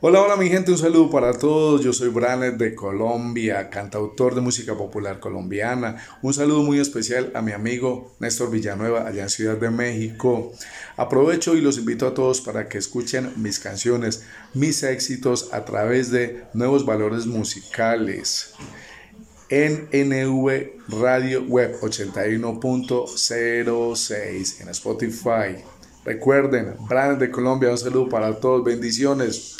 Hola, hola mi gente, un saludo para todos. Yo soy Branet de Colombia, cantautor de música popular colombiana. Un saludo muy especial a mi amigo Néstor Villanueva allá en Ciudad de México. Aprovecho y los invito a todos para que escuchen mis canciones, mis éxitos a través de nuevos valores musicales en NV Radio Web 81.06 en Spotify. Recuerden, Branet de Colombia, un saludo para todos, bendiciones.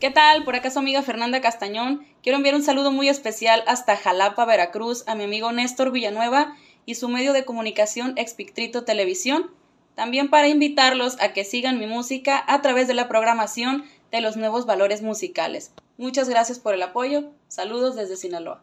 ¿Qué tal? Por acá su amiga Fernanda Castañón. Quiero enviar un saludo muy especial hasta Jalapa, Veracruz, a mi amigo Néstor Villanueva y su medio de comunicación Expictrito Televisión. También para invitarlos a que sigan mi música a través de la programación de los nuevos valores musicales. Muchas gracias por el apoyo. Saludos desde Sinaloa.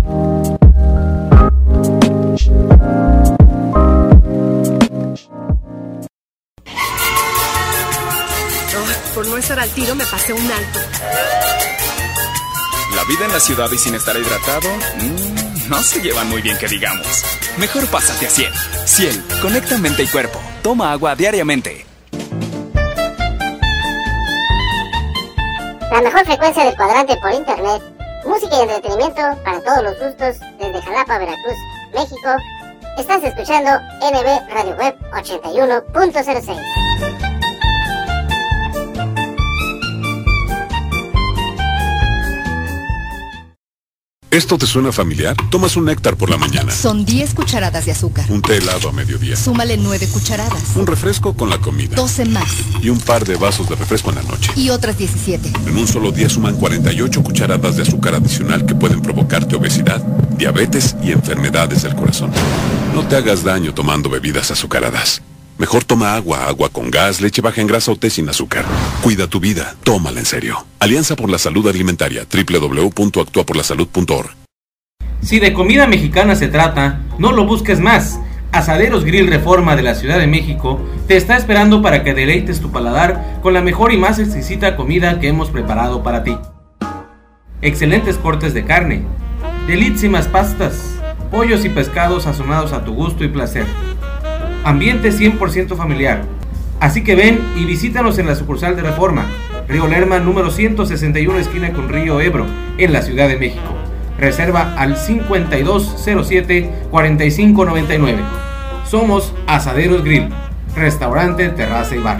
Al tiro me pasé un alto. La vida en la ciudad y sin estar hidratado, mmm, no se llevan muy bien que digamos. Mejor pásate a Ciel. Ciel, conecta mente y cuerpo. Toma agua diariamente. La mejor frecuencia del cuadrante por internet. Música y entretenimiento para todos los gustos desde Jalapa, Veracruz, México. Estás escuchando NB Radio Web 81.06. ¿Esto te suena familiar? Tomas un néctar por la mañana. Son 10 cucharadas de azúcar. Un té helado a mediodía. Súmale 9 cucharadas. Un refresco con la comida. 12 más. Y un par de vasos de refresco en la noche. Y otras 17. En un solo día suman 48 cucharadas de azúcar adicional que pueden provocarte obesidad, diabetes y enfermedades del corazón. No te hagas daño tomando bebidas azucaradas. Mejor toma agua, agua con gas, leche baja en grasa o té sin azúcar. Cuida tu vida, tómala en serio. Alianza por la Salud Alimentaria, www.actuaporlasalud.org. Si de comida mexicana se trata, no lo busques más. Asaderos Grill Reforma de la Ciudad de México te está esperando para que deleites tu paladar con la mejor y más exquisita comida que hemos preparado para ti. Excelentes cortes de carne, delísimas pastas, pollos y pescados sazonados a tu gusto y placer ambiente 100% familiar. Así que ven y visítanos en la sucursal de Reforma, Río Lerma número 161 esquina con Río Ebro, en la Ciudad de México. Reserva al 5207-4599. Somos Asaderos Grill, restaurante, terraza y bar.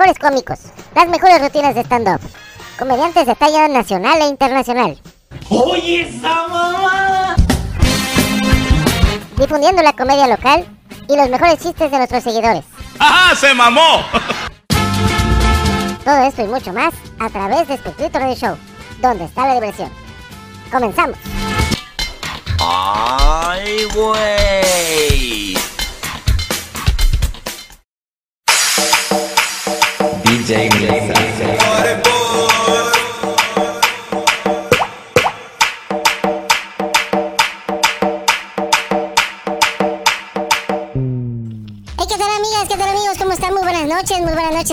mejores cómicos, las mejores rutinas de stand-up, comediantes de talla nacional e internacional. ¡Oye esa mamá! difundiendo la comedia local y los mejores chistes de nuestros seguidores. ¡Ajá! ¡Se mamó! Todo esto y mucho más a través de Espectrito Radio Show, donde está la diversión. Comenzamos. ¡Ay, güey!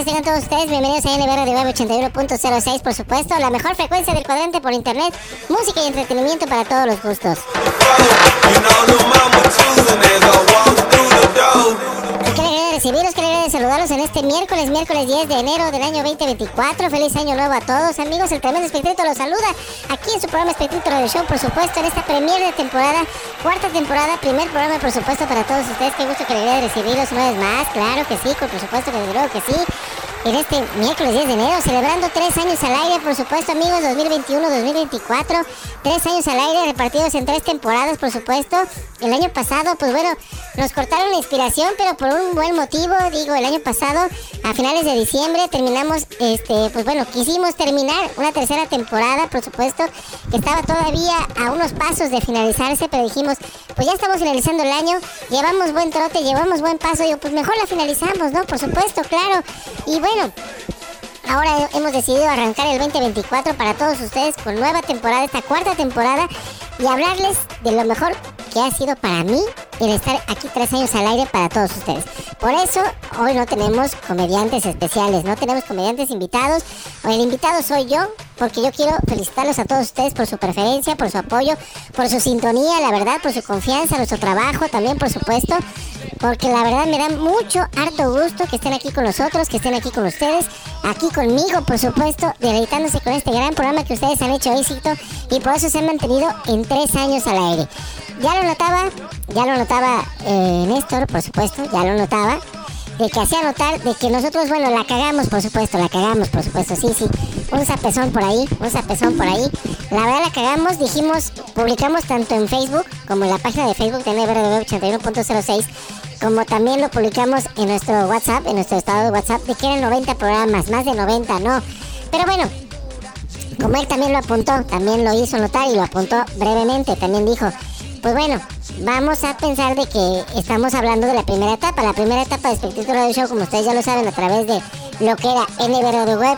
Tengan todos ustedes. Bienvenidos a NBR de Web 81.06, por supuesto, la mejor frecuencia del cuadrante por internet, música y entretenimiento para todos los gustos. Qué de recibirlos, qué de saludarlos en este miércoles, miércoles 10 de enero del año 2024. Feliz año nuevo a todos, amigos. El tremendo espectrito los saluda aquí en su programa Espectrito Radio Show, por supuesto, en esta premier de temporada, cuarta temporada, primer programa, por supuesto, para todos ustedes. Qué gusto, qué alegría de recibirlos una vez más. Claro que sí, por supuesto que desde luego que sí. En este miércoles 10 de enero, celebrando tres años al aire, por supuesto, amigos, 2021-2024. Tres años al aire, repartidos en tres temporadas, por supuesto. El año pasado, pues bueno, nos cortaron la inspiración, pero por un buen motivo. Digo, el año pasado, a finales de diciembre, terminamos, este, pues bueno, quisimos terminar una tercera temporada, por supuesto, que estaba todavía a unos pasos de finalizarse, pero dijimos, pues ya estamos finalizando el año, llevamos buen trote, llevamos buen paso. Digo, pues mejor la finalizamos, ¿no? Por supuesto, claro. Y bueno, Ahora hemos decidido arrancar el 2024 para todos ustedes con nueva temporada, esta cuarta temporada, y hablarles de lo mejor que ha sido para mí el estar aquí tres años al aire para todos ustedes. Por eso hoy no tenemos comediantes especiales, no tenemos comediantes invitados. El invitado soy yo, porque yo quiero felicitarlos a todos ustedes por su preferencia, por su apoyo, por su sintonía, la verdad, por su confianza, nuestro trabajo también, por supuesto. Porque la verdad me da mucho, harto gusto que estén aquí con nosotros, que estén aquí con ustedes, aquí conmigo, por supuesto, deleitándose con este gran programa que ustedes han hecho éxito y por eso se han mantenido en tres años al aire. Ya lo notaba, ya lo notaba eh, Néstor, por supuesto, ya lo notaba, de que hacía notar de que nosotros, bueno, la cagamos, por supuesto, la cagamos, por supuesto, sí, sí, un zapezón por ahí, un zapezón por ahí. La verdad la cagamos, dijimos, publicamos tanto en Facebook como en la página de Facebook de NBRD 81.06, como también lo publicamos en nuestro WhatsApp, en nuestro estado de WhatsApp, de que eran 90 programas, más de 90, no. Pero bueno, como él también lo apuntó, también lo hizo notar y lo apuntó brevemente, también dijo, pues bueno, vamos a pensar de que estamos hablando de la primera etapa. La primera etapa de Espectrito Radio Show, como ustedes ya lo saben, a través de lo que era NB de Web,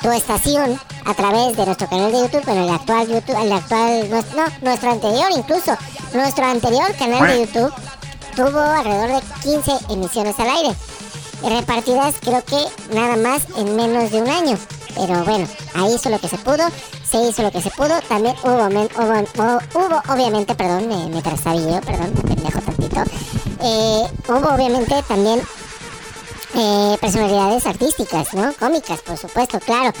tu estación, a través de nuestro canal de YouTube, bueno, el actual YouTube, el actual, no, nuestro anterior incluso, nuestro anterior canal de YouTube tuvo alrededor de 15 emisiones al aire, repartidas creo que nada más en menos de un año. Pero bueno, ahí hizo lo que se pudo, se hizo lo que se pudo. También hubo, obviamente, perdón, me, me trastabillé, perdón, me pendejo tantito. Eh, hubo obviamente también eh, personalidades artísticas, ¿no? Cómicas, por supuesto, claro.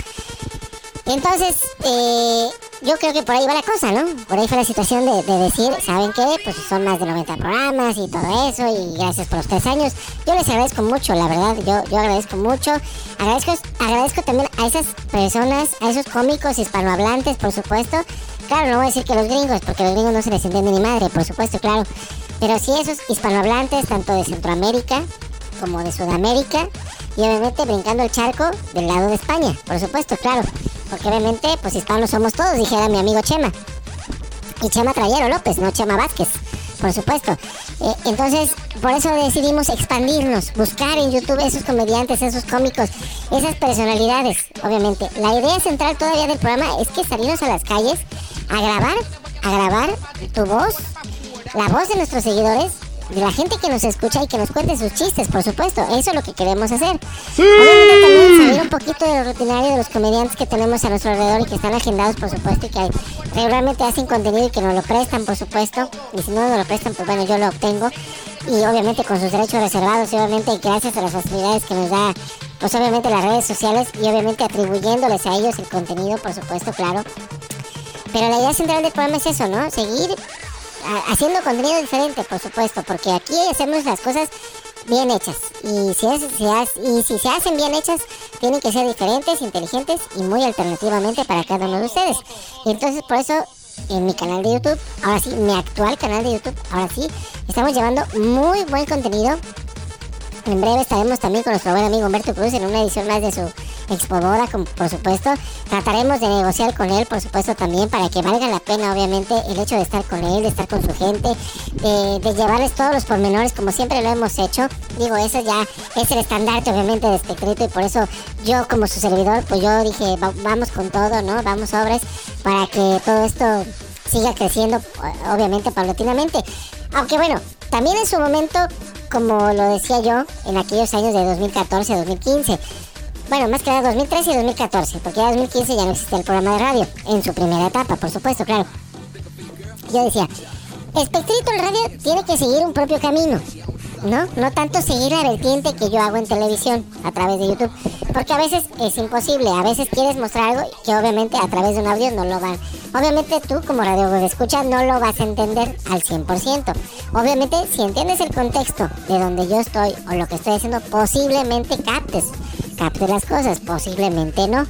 Entonces, eh, yo creo que por ahí va la cosa, ¿no? Por ahí fue la situación de, de, decir, ¿saben qué? Pues son más de 90 programas y todo eso, y gracias por los tres años. Yo les agradezco mucho, la verdad, yo, yo agradezco mucho. Agradezco, agradezco también a esas personas, a esos cómicos hispanohablantes, por supuesto. Claro, no voy a decir que los gringos, porque los gringos no se les entiende ni madre, por supuesto, claro. Pero sí esos hispanohablantes, tanto de Centroamérica como de Sudamérica, y obviamente brincando el charco del lado de España, por supuesto, claro. Porque obviamente, pues hispanos somos todos, dijera mi amigo Chema. Y Chema Trayero López, no Chema Vázquez, por supuesto. Eh, entonces, por eso decidimos expandirnos, buscar en YouTube esos comediantes, esos cómicos, esas personalidades, obviamente. La idea central todavía del programa es que salirnos a las calles a grabar, a grabar tu voz, la voz de nuestros seguidores, de la gente que nos escucha y que nos cuente sus chistes, por supuesto. Eso es lo que queremos hacer. Sí. Obviamente también salir un poquito de lo rutinario de los comediantes que tenemos a nuestro alrededor y que están agendados, por supuesto, y que regularmente hacen contenido y que nos lo prestan, por supuesto. Y si no nos lo prestan, pues bueno, yo lo obtengo. Y obviamente con sus derechos reservados y obviamente gracias a las facilidades que nos da, pues obviamente las redes sociales y obviamente atribuyéndoles a ellos el contenido, por supuesto, claro. Pero la idea central del programa es eso, ¿no? Seguir haciendo contenido diferente, por supuesto, porque aquí hacemos las cosas bien hechas. Y si, es, si y si se hacen bien hechas, tienen que ser diferentes, inteligentes y muy alternativamente para cada uno de ustedes. Y entonces por eso en mi canal de YouTube. Ahora sí, mi actual canal de YouTube. Ahora sí, estamos llevando muy buen contenido. En breve estaremos también con nuestro buen amigo Humberto Cruz en una edición más de su Expo Boda, por supuesto. Trataremos de negociar con él, por supuesto, también para que valga la pena, obviamente, el hecho de estar con él, de estar con su gente, de, llevarles todos los pormenores, como siempre lo hemos hecho. Digo, eso ya es el estandarte, obviamente, de Espectrito, y por eso yo, como su servidor, pues yo dije, "Va- vamos con todo, ¿no? Vamos sobres para que todo esto siga creciendo, obviamente, paulatinamente. Aunque bueno, también en su momento, como lo decía yo, en aquellos años de 2014, 2015, bueno, más que nada 2013 y 2014, porque ya 2015 ya no existía el programa de radio, en su primera etapa, por supuesto, claro. Yo decía, Espectrito el radio tiene que seguir un propio camino, ¿no? No tanto seguir la vertiente que yo hago en televisión a través de YouTube, porque a veces es imposible, a veces quieres mostrar algo que obviamente a través de un audio no lo van. Obviamente tú como radio de escucha no lo vas a entender al 100%. Obviamente si entiendes el contexto de donde yo estoy o lo que estoy haciendo, posiblemente captes, captes las cosas, posiblemente no.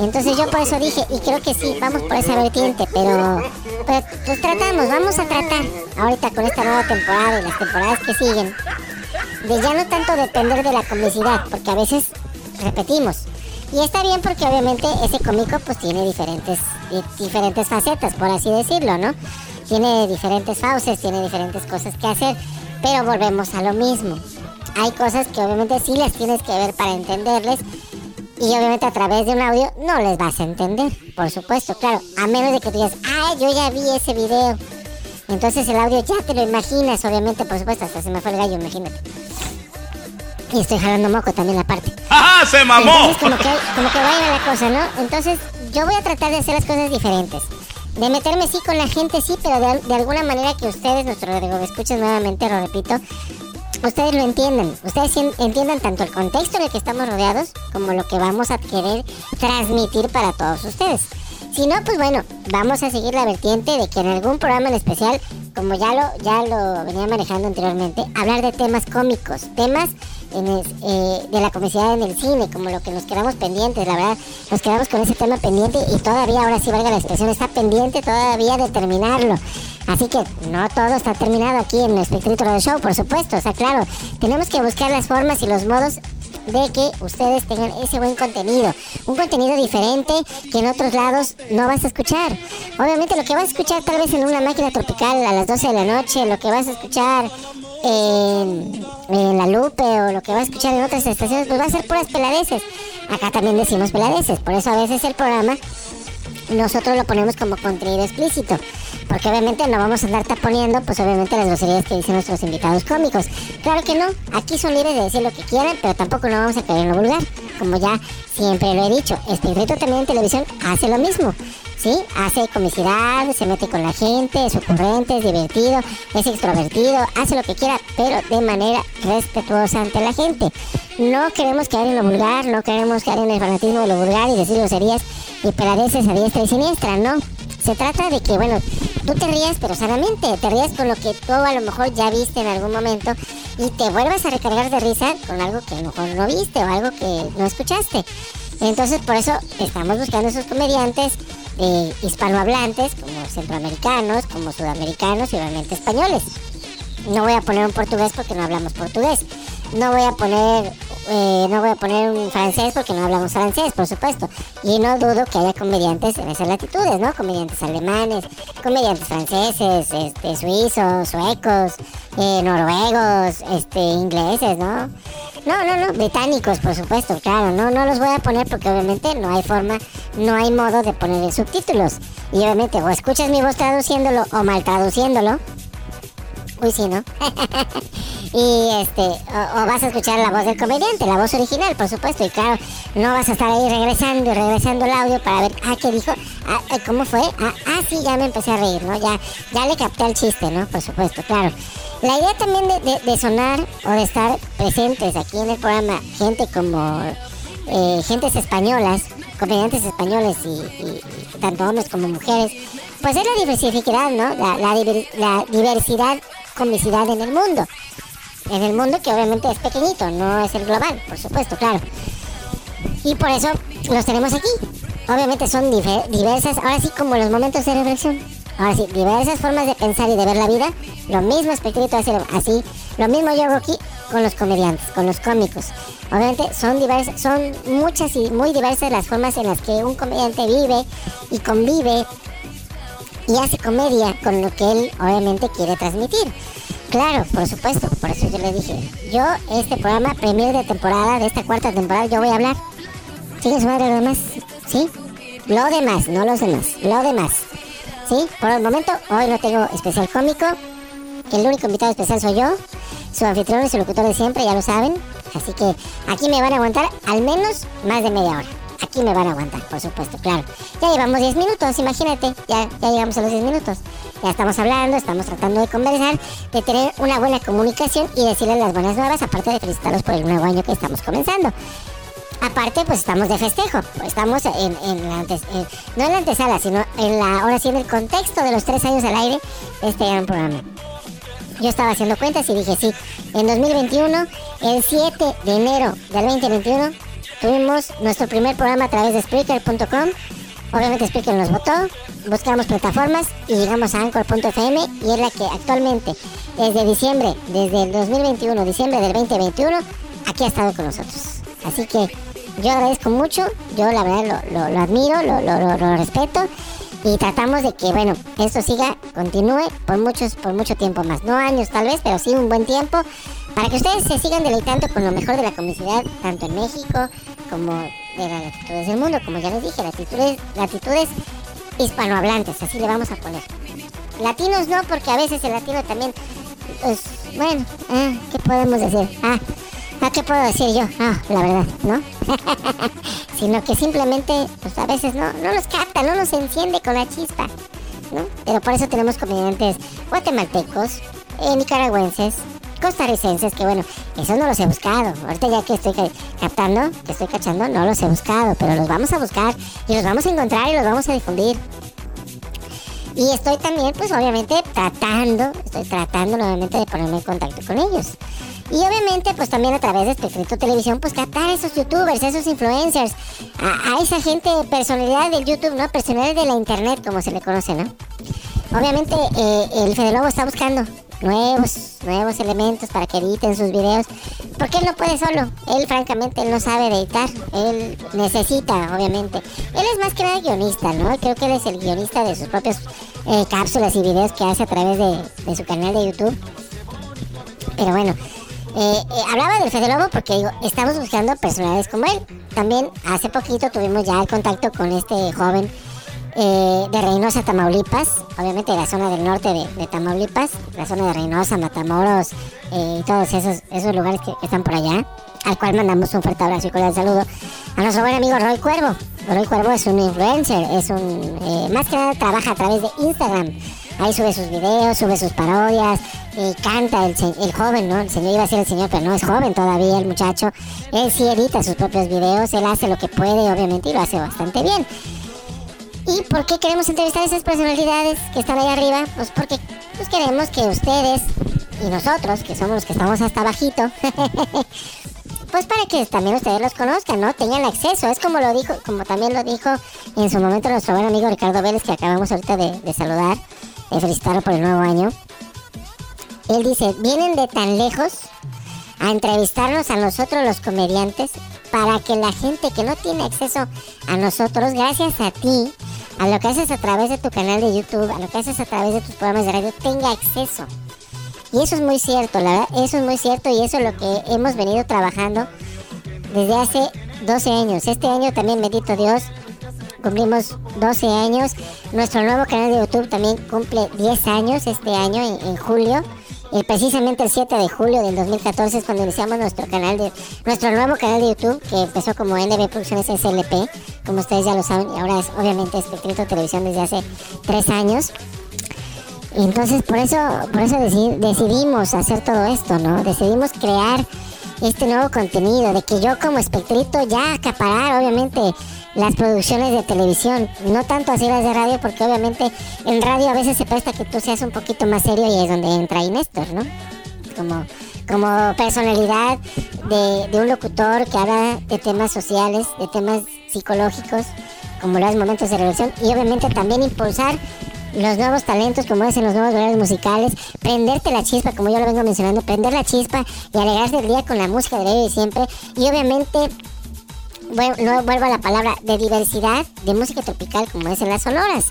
Entonces yo por eso dije, y creo que sí, vamos por esa vertiente, pero, pues tratamos, vamos a tratar ahorita con esta nueva temporada y las temporadas que siguen, de ya no tanto depender de la comicidad, porque a veces repetimos. Y está bien porque obviamente ese cómico pues tiene diferentes, di- diferentes facetas, por así decirlo, ¿no? Tiene diferentes fauces, tiene diferentes cosas que hacer, pero volvemos a lo mismo. Hay cosas que obviamente sí las tienes que ver para entenderles y obviamente a través de un audio no les vas a entender, por supuesto, claro, a menos de que tú digas, ah, yo ya vi ese video. Entonces el audio ya te lo imaginas, obviamente, por supuesto, hasta se me fue el gallo, imagínate. Y estoy jalando moco también aparte. ¡Ajá! ¡Se mamó! Entonces como que, como que vaya la cosa, ¿no? Entonces yo voy a tratar de hacer las cosas diferentes. De meterme sí con la gente, sí, pero de, al- de alguna manera que ustedes, nuestro radio escuchas nuevamente, lo repito, ustedes lo entiendan. Ustedes en- entiendan tanto el contexto en el que estamos rodeados como lo que vamos a querer transmitir para todos ustedes. Si no, pues bueno, vamos a seguir la vertiente de que en algún programa en especial, como ya lo, ya lo venía manejando anteriormente, hablar de temas cómicos, temas eh, de la comicidad en el cine, como lo que nos quedamos pendientes, la verdad, nos quedamos con ese tema pendiente y todavía, ahora sí valga la expresión, está pendiente todavía de terminarlo. Así que no todo está terminado aquí en el Espectrito Radio Show, por supuesto, o sea, claro, tenemos que buscar las formas y los modos de que ustedes tengan ese buen contenido. Un contenido diferente que en otros lados no vas a escuchar. Obviamente lo que vas a escuchar tal vez en una máquina tropical a las 12 de la noche, lo que vas a escuchar en, en la Lupe o lo que vas a escuchar en otras estaciones, pues va a ser puras peladeces. Acá también decimos peladeces, por eso a veces el programa nosotros lo ponemos como contenido explícito. Porque obviamente no vamos a andar taponiendo, pues obviamente las groserías que dicen nuestros invitados cómicos. Claro que no, aquí son libres de decir lo que quieran, pero tampoco no vamos a caer en lo vulgar. Como ya siempre lo he dicho, Espectrito también en televisión hace lo mismo. ¿Sí? Hace comicidad, se mete con la gente, es ocurrente, es divertido, es extrovertido, hace lo que quiera, pero de manera respetuosa ante la gente. No queremos caer en lo vulgar, no queremos caer en el fanatismo de lo vulgar y decir groserías y peladeces a diestra y siniestra, ¿no? Se trata de que, bueno, tú te rías, pero sanamente, te rías con lo que tú a lo mejor ya viste en algún momento y te vuelvas a recargar de risa con algo que a lo mejor no viste o algo que no escuchaste. Entonces, por eso estamos buscando esos comediantes eh, hispanohablantes, como centroamericanos, como sudamericanos y obviamente españoles. No voy a poner un portugués porque no hablamos portugués. No voy a poner eh, no voy a poner un francés porque no hablamos francés, por supuesto. Y no dudo que haya comediantes en esas latitudes, ¿no? Comediantes alemanes, comediantes franceses, este, suizos, suecos, eh, noruegos, este, ingleses, ¿no? No, no, no, británicos, por supuesto, claro. No, no los voy a poner porque obviamente no hay forma, no hay modo de poner subtítulos. Y obviamente o escuchas mi voz traduciéndolo o mal traduciéndolo. Uy, sí, ¿no? y este, o, o vas a escuchar la voz del comediante, la voz original, por supuesto. Y claro, no vas a estar ahí regresando y regresando el audio para ver, ah, ¿qué dijo? Ah, eh, ¿cómo fue? Ah, ah, sí, ya me empecé a reír, ¿no? Ya, ya le capté el chiste, ¿no? Por supuesto, claro. La idea también de, de- sonar o de estar presentes aquí en el programa, gente como eh, gentes españolas, comediantes españoles y, tanto hombres como mujeres, pues es la diversificidad, ¿no? La, la la diversidad, comicidad en el mundo. En el mundo que obviamente es pequeñito, no es el global, por supuesto, claro. Y por eso los tenemos aquí. obviamente son diversas, ahora sí como los momentos de reflexión. Ahora sí, diversas formas de pensar y de ver la vida. Lo mismo Espectrito hace así. Lo mismo yo hago aquí con los comediantes, con los cómicos. Obviamente son diversas, son muchas y muy diversas las formas en las que un comediante vive y convive y hace comedia con lo que él obviamente quiere transmitir. Claro, por supuesto, por eso yo le dije, yo este programa, premier de temporada, de esta cuarta temporada, yo voy a hablar. ¿Sigue su madre lo demás? ¿Sí? Lo demás, no los demás, lo demás. ¿Sí? Por el momento, hoy no tengo especial cómico. El único invitado especial soy yo, su anfitrión y su locutor de siempre, ya lo saben. Así que aquí me van a aguantar al menos más de media hora. Aquí me van a aguantar, por supuesto, claro. Ya llevamos 10 minutos, imagínate. Ya, ya llegamos a los 10 minutos. Ya estamos hablando, estamos tratando de conversar, de tener una buena comunicación y decirles las buenas nuevas, aparte de felicitarlos por el nuevo año que estamos comenzando. Aparte, pues estamos de festejo. Estamos en, la antes, no en la antesala, sino en la, ahora sí en el contexto de los tres años al aire de este gran programa. Yo estaba haciendo cuentas y dije, sí, en 2021, el 7 de enero del 2021, tuvimos nuestro primer programa a través de Spreaker.com. Obviamente Spreaker nos votó, buscamos plataformas y llegamos a Anchor.fm y es la que actualmente, desde diciembre, desde el 2021, diciembre del 2021, aquí ha estado con nosotros. Así que yo agradezco mucho, yo la verdad lo, lo- admiro, lo- lo respeto y tratamos de que, bueno, esto siga, continúe por muchos, por mucho tiempo más. No años tal vez, pero sí un buen tiempo para que ustedes se sigan deleitando con lo mejor de la comicidad, tanto en México como de las latitudes del mundo, como ya les dije, latitudes, latitudes hispanohablantes, así le vamos a poner. Latinos no, porque a veces el latino también, pues, bueno, ah, ¿qué podemos decir? Ah, ah, ¿qué puedo decir yo? Ah, la verdad, ¿no? Sino que simplemente, pues a veces no, no nos capta, no nos enciende con la chispa, ¿no? Pero por eso tenemos comediantes guatemaltecos, eh, nicaragüenses, costarricenses, que bueno, eso no los he buscado. Ahorita ya que estoy ca- captando, que estoy cachando, no los he buscado, pero los vamos a buscar y los vamos a encontrar y los vamos a difundir. Y estoy también, pues obviamente, tratando, estoy tratando nuevamente de ponerme en contacto con ellos. Y obviamente, pues también a través de Espectrito Televisión, pues captar a esos youtubers, a esos influencers, a, a esa gente, personalidad del YouTube, ¿no? Personalidad de la internet, como se le conoce, ¿no? Obviamente, eh, el Fede Lobo está buscando nuevos, nuevos elementos para que editen sus videos. Porque él no puede solo. Él, francamente, él no sabe editar. Él necesita, obviamente. Él es más que nada guionista, ¿no? Creo que él es el guionista de sus propias eh, cápsulas y videos que hace a través de, su canal de YouTube. Pero bueno, eh, eh, hablaba del Fede Lobo porque digo, estamos buscando personalidades como él. También hace poquito tuvimos ya el contacto con este joven eh, de Reynosa, Tamaulipas, obviamente la zona del norte de, Tamaulipas, la zona de Reynosa, Matamoros eh, y todos esos, esos lugares que, están por allá, al cual mandamos un fuerte abrazo y cordial saludo a nuestro buen amigo Roy Cuervo. Roy Cuervo es un influencer, es un, eh, más que nada trabaja a través de Instagram. Ahí sube sus videos, sube sus parodias, canta el joven, ¿no? El señor iba a ser el señor, pero no es joven todavía el muchacho. Él sí edita sus propios videos, él hace lo que puede, obviamente, y lo hace bastante bien. ¿Y por qué queremos entrevistar a esas personalidades que están ahí arriba? Pues porque pues queremos que ustedes y nosotros, que somos los que estamos hasta abajito, pues para que también ustedes los conozcan, ¿no? Tengan acceso. Es como lo dijo, como también lo dijo en su momento nuestro buen amigo Ricardo Vélez, que acabamos ahorita de, de saludar, de felicitarlo por el nuevo año. Él dice, vienen de tan lejos a entrevistarnos a nosotros los comediantes para que la gente que no tiene acceso a nosotros, gracias a ti, a lo que haces a través de tu canal de YouTube, a lo que haces a través de tus programas de radio, tenga acceso. Y eso es muy cierto, la verdad, eso es muy cierto y eso es lo que hemos venido trabajando desde hace 12 años. Este año también, bendito Dios, cumplimos 12 años. Nuestro nuevo canal de YouTube también cumple 10 años este año, en, en julio. Eh, precisamente el 7 de julio del 2014 es cuando iniciamos nuestro canal de nuestro nuevo canal de YouTube que empezó como NB Producciones SLP, como ustedes ya lo saben, y ahora es obviamente Espectrito Televisión desde hace 3 años. Y entonces por eso, por eso deci- decidimos hacer todo esto, ¿no? Decidimos crear este nuevo contenido, de que yo como espectrito ya acaparar obviamente las producciones de televisión, no tanto así las de radio, porque obviamente en radio a veces se presta que tú seas un poquito más serio y es donde entra ahí Néstor, ¿no? Como, como personalidad de, un locutor que habla de temas sociales, de temas psicológicos, como lo es Momentos de Revolución, y obviamente también impulsar los nuevos talentos, como es en los nuevos horarios musicales, prenderte la chispa, como yo lo vengo mencionando, prender la chispa y alegrarse el día con la música de hoy y siempre, y obviamente no vuelvo a la palabra de diversidad de música tropical como es en las sonoras.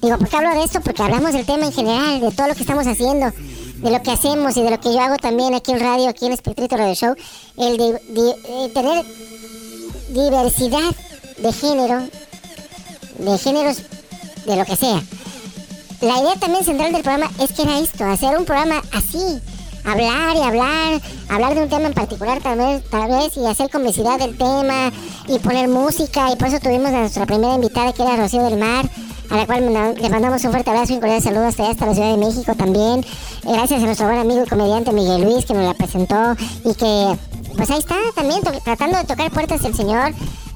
Digo, ¿por qué hablo de esto? Porque hablamos del tema en general, de todo lo que estamos haciendo, de lo que hacemos y de lo que yo hago también aquí en radio, aquí en Espectrito Radio Show, el de, de- eh, tener diversidad de género, de géneros, de lo que sea. La idea también central del programa es que era esto, hacer un programa así, hablar y hablar, hablar de un tema en particular tal vez, tal vez y hacer comicidad del tema y poner música y por eso tuvimos a nuestra primera invitada que era Rocío del Mar, a la cual le mandamos un fuerte abrazo y un cordial saludo hasta allá, hasta la Ciudad de México también. Eh, Gracias a nuestro buen amigo y comediante Miguel Luis que nos la presentó y que pues ahí está también tratando de tocar puertas del señor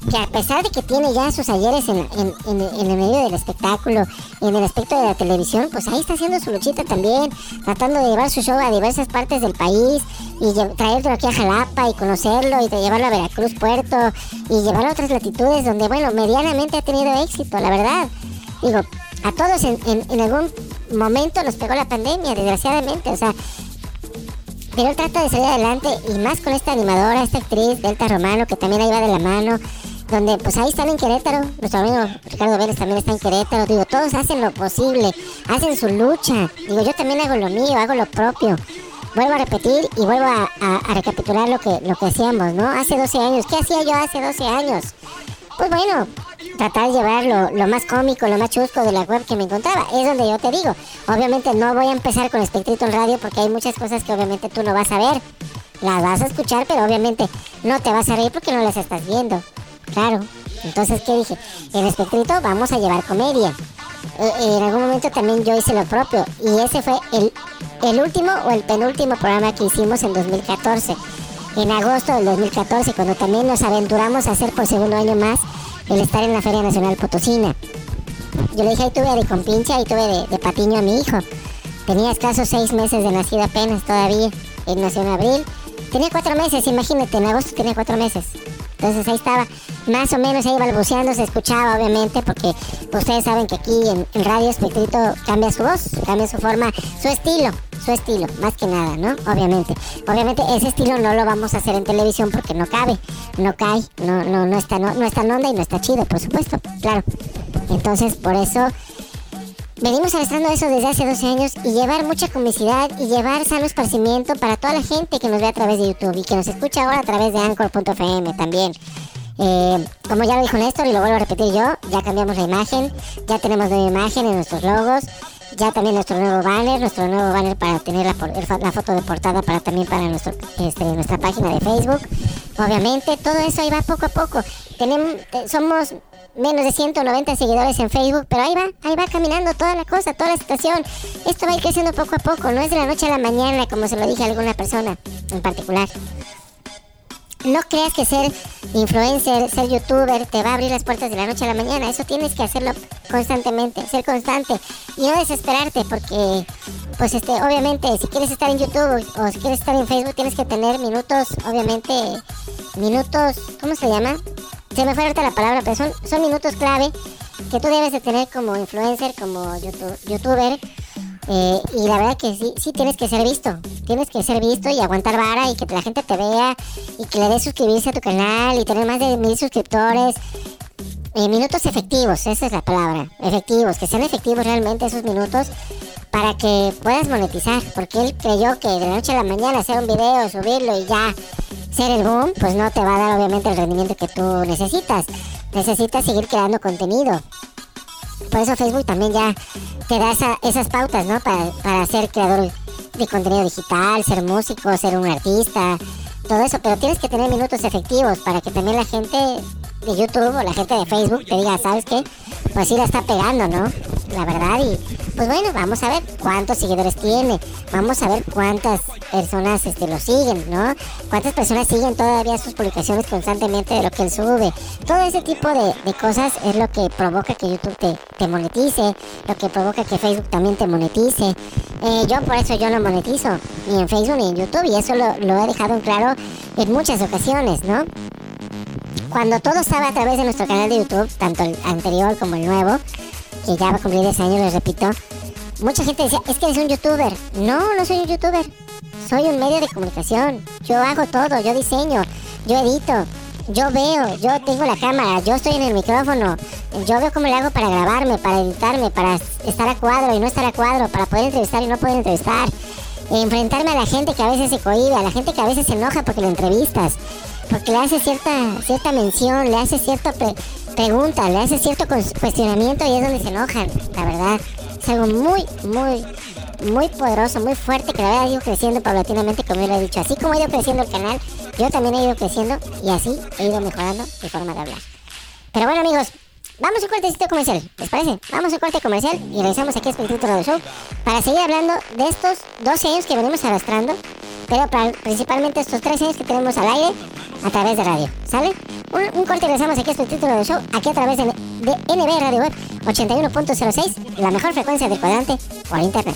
que a pesar de que tiene ya sus ayeres en, en- en- en el medio del espectáculo, en el aspecto de la televisión, pues ahí está haciendo su luchita también, tratando de llevar su show a diversas partes del país y traerlo aquí a Jalapa y conocerlo y de llevarlo a Veracruz, Puerto y llevarlo a otras latitudes donde, bueno, medianamente ha tenido éxito, la verdad. Digo, a todos en algún momento nos pegó la pandemia, desgraciadamente, o sea, pero él trata de salir adelante y más con esta animadora, esta actriz, Delta Romano, que también ahí va de la mano, donde pues ahí están en Querétaro, nuestro amigo Ricardo Vélez también está en Querétaro, digo, todos hacen lo posible, hacen su lucha, digo, yo también hago lo mío, hago lo propio. Vuelvo a repetir y vuelvo a, recapitular lo que, lo que hacíamos, ¿no? Hace 12 años, ¿qué hacía yo hace 12 años? Pues bueno, tratar de llevar lo, lo más cómico, lo más chusco de la web que me encontraba. Es donde yo te digo. Obviamente no voy a empezar con Espectrito en radio porque hay muchas cosas que obviamente tú no vas a ver. Las vas a escuchar, pero obviamente no te vas a reír porque no las estás viendo. Claro. Entonces, ¿qué dije? En Espectrito vamos a llevar comedia. Eh, en algún momento también yo hice lo propio. Y ese fue el, el último o el penúltimo programa que hicimos en 2014 en agosto del 2014, cuando también nos aventuramos a hacer por segundo año más el estar en la Feria Nacional Potosina. Yo le dije, ahí tuve de compincha y tuve de, de patiño a mi hijo. Tenía escasos seis meses de nacido apenas todavía. Él nació en abril. Tenía cuatro meses, imagínate, en agosto tenía cuatro meses. Entonces ahí estaba, más o menos ahí balbuceando, se escuchaba obviamente, porque ustedes saben que aquí en, Radio Espectrito cambia su voz, cambia su forma, su estilo, su estilo, más que nada, ¿no? Obviamente. Obviamente ese estilo no lo vamos a hacer en televisión porque no cabe, no cae, no, no, no está, no, no está en onda y no está chido, por supuesto, claro. Entonces, por eso venimos arrastrando eso desde hace 12 años y llevar mucha comicidad y llevar sano esparcimiento para toda la gente que nos ve a través de YouTube y que nos escucha ahora a través de Anchor.fm también. Eh, como ya lo dijo Néstor y lo vuelvo a repetir yo, ya cambiamos la imagen, ya tenemos nueva imagen en nuestros logos, ya también nuestro nuevo banner, nuestro nuevo banner para tener la, foto de portada para también para este, nuestra página de Facebook. Obviamente, todo eso ahí va poco a poco. Tenemos, somos menos de 190 seguidores en Facebook, pero ahí va, ahí va caminando toda la cosa, toda la situación. Esto va a ir creciendo poco a poco, no es de la noche a la mañana, como se lo dije a alguna persona en particular. No creas que ser influencer, ser youtuber, te va a abrir las puertas de la noche a la mañana. Eso tienes que hacerlo constantemente, ser constante y no desesperarte porque, pues, este, obviamente, si quieres estar en YouTube o si quieres estar en Facebook, tienes que tener minutos, obviamente, minutos, ¿cómo se llama? Se me fue ahorita la palabra, pero son, son minutos clave que tú debes de tener como influencer, como youtu- youtuber. Eh, y la verdad que sí, sí tienes que ser visto. Tienes que ser visto y aguantar vara y que la gente te vea y que le des suscribirse a tu canal y tener más de mil suscriptores. Eh, minutos efectivos, esa es la palabra. Efectivos, que sean efectivos realmente esos minutos para que puedas monetizar. Porque él creyó que de la noche a la mañana hacer un video, subirlo y ya ser el boom, pues no te va a dar obviamente el rendimiento que tú necesitas. Necesitas seguir creando contenido. Por eso Facebook también ya te da esa- esas pautas, ¿no? Para, para ser creador de contenido digital, ser músico, ser un artista, todo eso. Pero tienes que tener minutos efectivos para que también la gente de YouTube o la gente de Facebook te diga, ¿sabes qué? Pues sí la está pegando, ¿no? La verdad. Y pues bueno, vamos a ver cuántos seguidores tiene. Vamos a ver cuántas personas este, lo siguen, ¿no? Cuántas personas siguen todavía sus publicaciones constantemente de lo que él sube. Todo ese tipo de, de cosas es lo que provoca que YouTube te, te monetice, lo que provoca que Facebook también te monetice. Eh, yo por eso yo no monetizo, ni en Facebook ni en YouTube, y eso lo, lo he dejado en claro en muchas ocasiones, ¿no? Cuando todo estaba a través de nuestro canal de YouTube, tanto el anterior como el nuevo, que ya va a cumplir 10 años, les repito, mucha gente decía, es que eres un youtuber. No, no soy un youtuber. Soy un medio de comunicación. Yo hago todo, yo diseño, yo edito, yo veo, yo tengo la cámara, yo estoy en el micrófono, yo veo cómo le hago para grabarme, para editarme, para estar a cuadro y no estar a cuadro, para poder entrevistar y no poder entrevistar, enfrentarme a la gente que a veces se cohibe, a la gente que a veces se enoja porque lo entrevistas, porque le hace cierta, cierta mención, le hace cierta pregunta, le hace cierto cuestionamiento y es donde se enojan, la verdad. Es algo muy, muy, muy poderoso, muy fuerte que la verdad ha ido creciendo paulatinamente, como yo lo he dicho. Así como ha ido creciendo el canal, yo también he ido creciendo y así he ido mejorando mi forma de hablar. Pero bueno, amigos, vamos a un cortecito comercial, ¿les parece? Vamos a un corte comercial y regresamos aquí a Espíritu Radio Show para seguir hablando de estos 12 años que venimos arrastrando, pero principalmente estos 13 años que tenemos al aire a través de radio. ¿Sale? Un, corte y regresamos aquí a Espíritu Radio Show, aquí a través de, NB Radio Web 81.06, la mejor frecuencia del cuadrante por internet.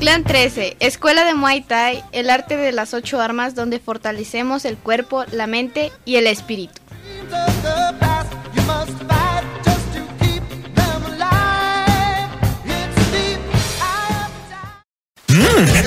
Clan 13, Escuela de Muay Thai, el arte de las ocho armas donde fortalecemos el cuerpo, la mente y el espíritu.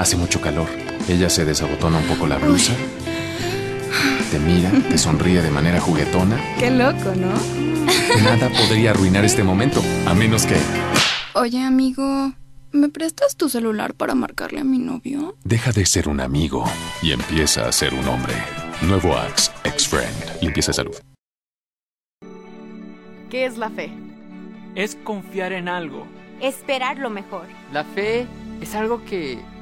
Hace mucho calor. Ella se desabotona un poco la blusa. Te mira, te sonríe de manera juguetona. Qué loco, ¿no? Nada podría arruinar este momento, a menos que... Oye, amigo, ¿me prestas tu celular para marcarle a mi novio? Deja de ser un amigo y empieza a ser un hombre. Nuevo Axe, ex-friend. Limpieza de salud. ¿Qué es la fe? Es confiar en algo. Esperar lo mejor. La fe es algo que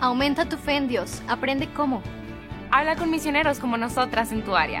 Aumenta tu fe en Dios. Aprende cómo. Habla con misioneros como nosotras en tu área.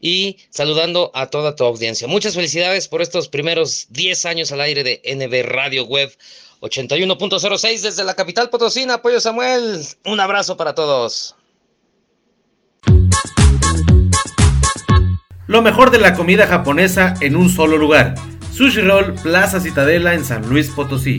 y saludando a toda tu audiencia. Muchas felicidades por estos primeros 10 años al aire de NB Radio Web 81.06 desde la capital Potosina. Apoyo Samuel, un abrazo para todos. Lo mejor de la comida japonesa en un solo lugar. Sushi Roll Plaza Citadela en San Luis Potosí.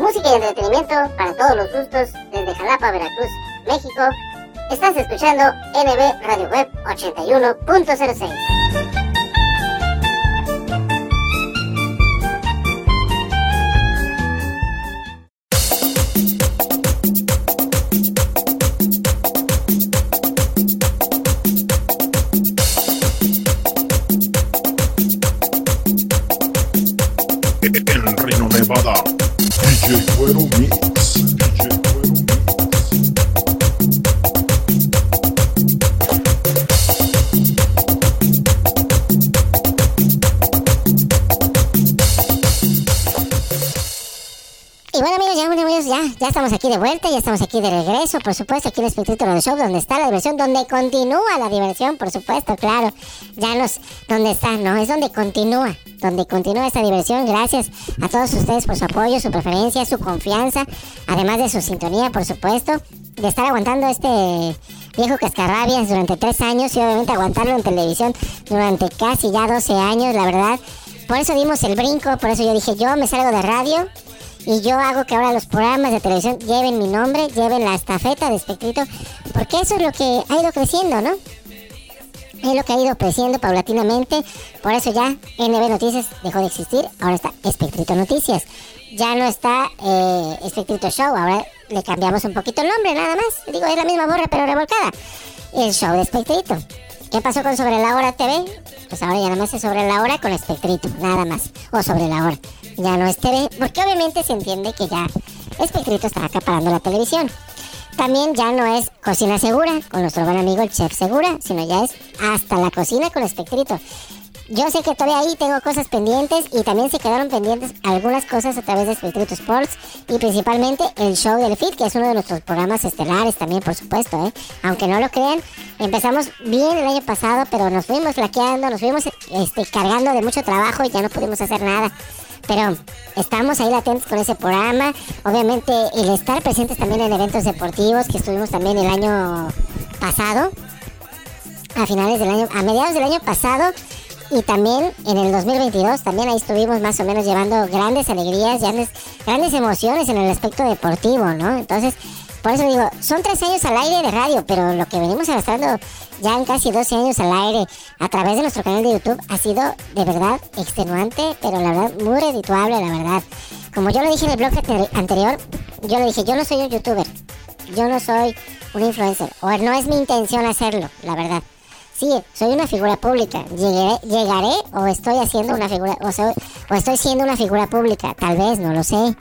Música y entretenimiento para todos los gustos desde Jalapa, Veracruz, México. Estás escuchando NB Radio Web 81.06. DJ Cuero Mix. Y bueno amigos, ya, amigos, ya, estamos aquí de vuelta, ya estamos aquí de regreso, por supuesto, aquí en el espectáculo de show, donde está la diversión, donde continúa la diversión, por supuesto, claro. Ya nos, donde está, no, es donde continúa, donde continúa esta diversión. Gracias a todos ustedes por su apoyo, su preferencia, su confianza, además de su sintonía, por supuesto, de estar aguantando este viejo cascarrabias durante tres años y obviamente aguantarlo en televisión durante casi ya 12 años, la verdad. Por eso dimos el brinco, por eso yo dije, yo me salgo de radio y yo hago que ahora los programas de televisión lleven mi nombre, lleven la estafeta de Espectrito, porque eso es lo que ha ido creciendo, ¿no? Es lo que ha ido creciendo paulatinamente, por eso ya NB Noticias dejó de existir, ahora está Espectrito Noticias. Ya no está eh, Espectrito Show, ahora le cambiamos un poquito el nombre, nada más. Digo, es la misma borra pero revolcada. El show de Espectrito. ¿Qué pasó con Sobre la Hora TV? Pues ahora ya nada más es Sobre la Hora con Espectrito, nada más. O Sobre la Hora. Ya no es TV, porque obviamente se entiende que ya Espectrito está acaparando la televisión. También ya no es Cocina Segura con nuestro buen amigo el Chef Segura, sino ya es hasta la cocina con Espectrito. Yo sé que todavía ahí tengo cosas pendientes y también se quedaron pendientes algunas cosas a través de Espectrito Sports y principalmente el show del FIT, que es uno de nuestros programas estelares también, por supuesto, ¿eh? Aunque no lo crean, empezamos bien el año pasado, pero nos fuimos flaqueando, nos fuimos este, cargando de mucho trabajo y ya no pudimos hacer nada. Pero estamos ahí latentes con ese programa. Obviamente el estar presentes también en eventos deportivos que estuvimos también el año pasado. A finales del año, a mediados del año pasado. Y también en el 2022, también ahí estuvimos más o menos llevando grandes alegrías, grandes, grandes emociones en el aspecto deportivo, ¿no? Entonces, por eso digo, son tres años al aire de radio, pero lo que venimos arrastrando ya en casi 12 años al aire a través de nuestro canal de YouTube ha sido de verdad extenuante, pero la verdad muy redituable, la verdad. Como yo lo dije en el blog ante- anterior, yo lo dije, yo no soy un youtuber, yo no soy un influencer, o no es mi intención hacerlo, la verdad. Sí, soy una figura pública. Llegaré, o estoy haciendo una figura, o, soy- o estoy siendo una figura pública, tal vez, no lo sé.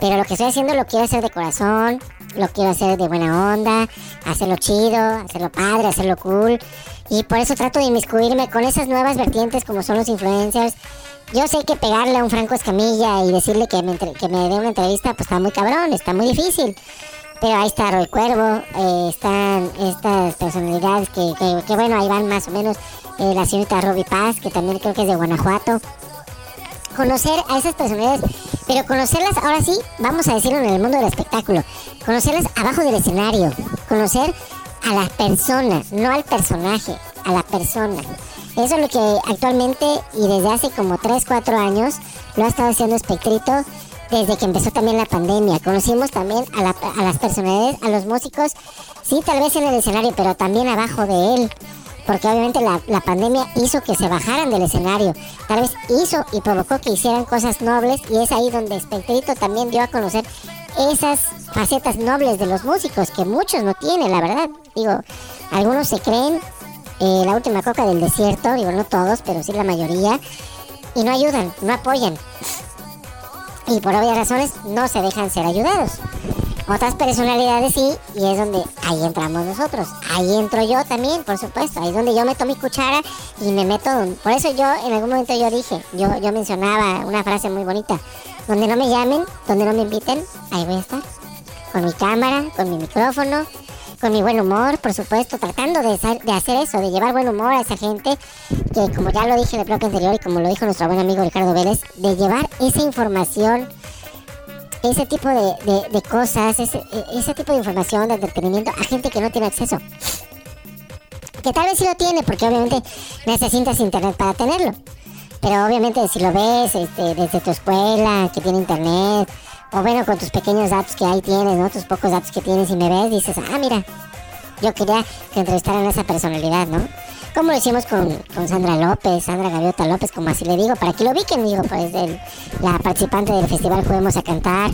Pero lo que estoy haciendo lo quiero hacer de corazón, lo quiero hacer de buena onda, hacerlo chido, hacerlo padre, hacerlo cool. Y por eso trato de inmiscuirme con esas nuevas vertientes como son los influencers. Yo sé que pegarle a un Franco Escamilla y decirle que me, que me dé una entrevista, pues está muy cabrón, está muy difícil. Pero ahí está Roy Cuervo, eh, están estas personalidades que, que, que, bueno, ahí van más o menos eh, la señorita Robbie Paz, que también creo que es de Guanajuato. Conocer a esas personalidades, pero conocerlas ahora sí, vamos a decirlo en el mundo del espectáculo, conocerlas abajo del escenario, conocer a las personas, no al personaje, a la persona. Eso es lo que actualmente y desde hace como 3, 4 años lo ha estado haciendo Espectrito desde que empezó también la pandemia. Conocimos también a, la- a las personalidades, a los músicos, sí, tal vez en el escenario, pero también abajo de él. Porque obviamente la, pandemia hizo que se bajaran del escenario. Tal vez hizo y provocó que hicieran cosas nobles y es ahí donde Espectrito también dio a conocer esas facetas nobles de los músicos que muchos no tienen, la verdad. Digo, algunos se creen eh, la última coca del desierto, digo, no todos, pero sí la mayoría, y no ayudan, no apoyan y por obvias razones no se dejan ser ayudados. Otras personalidades sí, y es donde ahí entramos nosotros. Ahí entro yo también, por supuesto. Ahí es donde yo meto mi cuchara y me meto. Por eso yo en algún momento yo dije, yo, yo mencionaba una frase muy bonita. Donde no me llamen, donde no me inviten, ahí voy a estar. Con mi cámara, con mi micrófono, con mi buen humor, por supuesto, tratando de, hacer eso, de llevar buen humor a esa gente, que como ya lo dije en el bloque anterior y como lo dijo nuestro buen amigo Ricardo Vélez, de llevar esa información, ese tipo de, cosas, ese, ese tipo de información, de entretenimiento a gente que no tiene acceso. Que tal vez sí lo tiene, porque obviamente necesitas internet para tenerlo. Pero obviamente si lo ves este, desde tu escuela, que tiene internet, o bueno, con tus pequeños datos que ahí tienes, ¿no? Tus pocos datos que tienes y me ves, dices, ah, mira, yo quería que entrevistaran a esa personalidad, ¿no? Como hicimos con, con Sandra López, Sandra Gaviota López, como así le digo, para que lo ubiquen, digo, pues el- la participante del festival Juguemos a Cantar.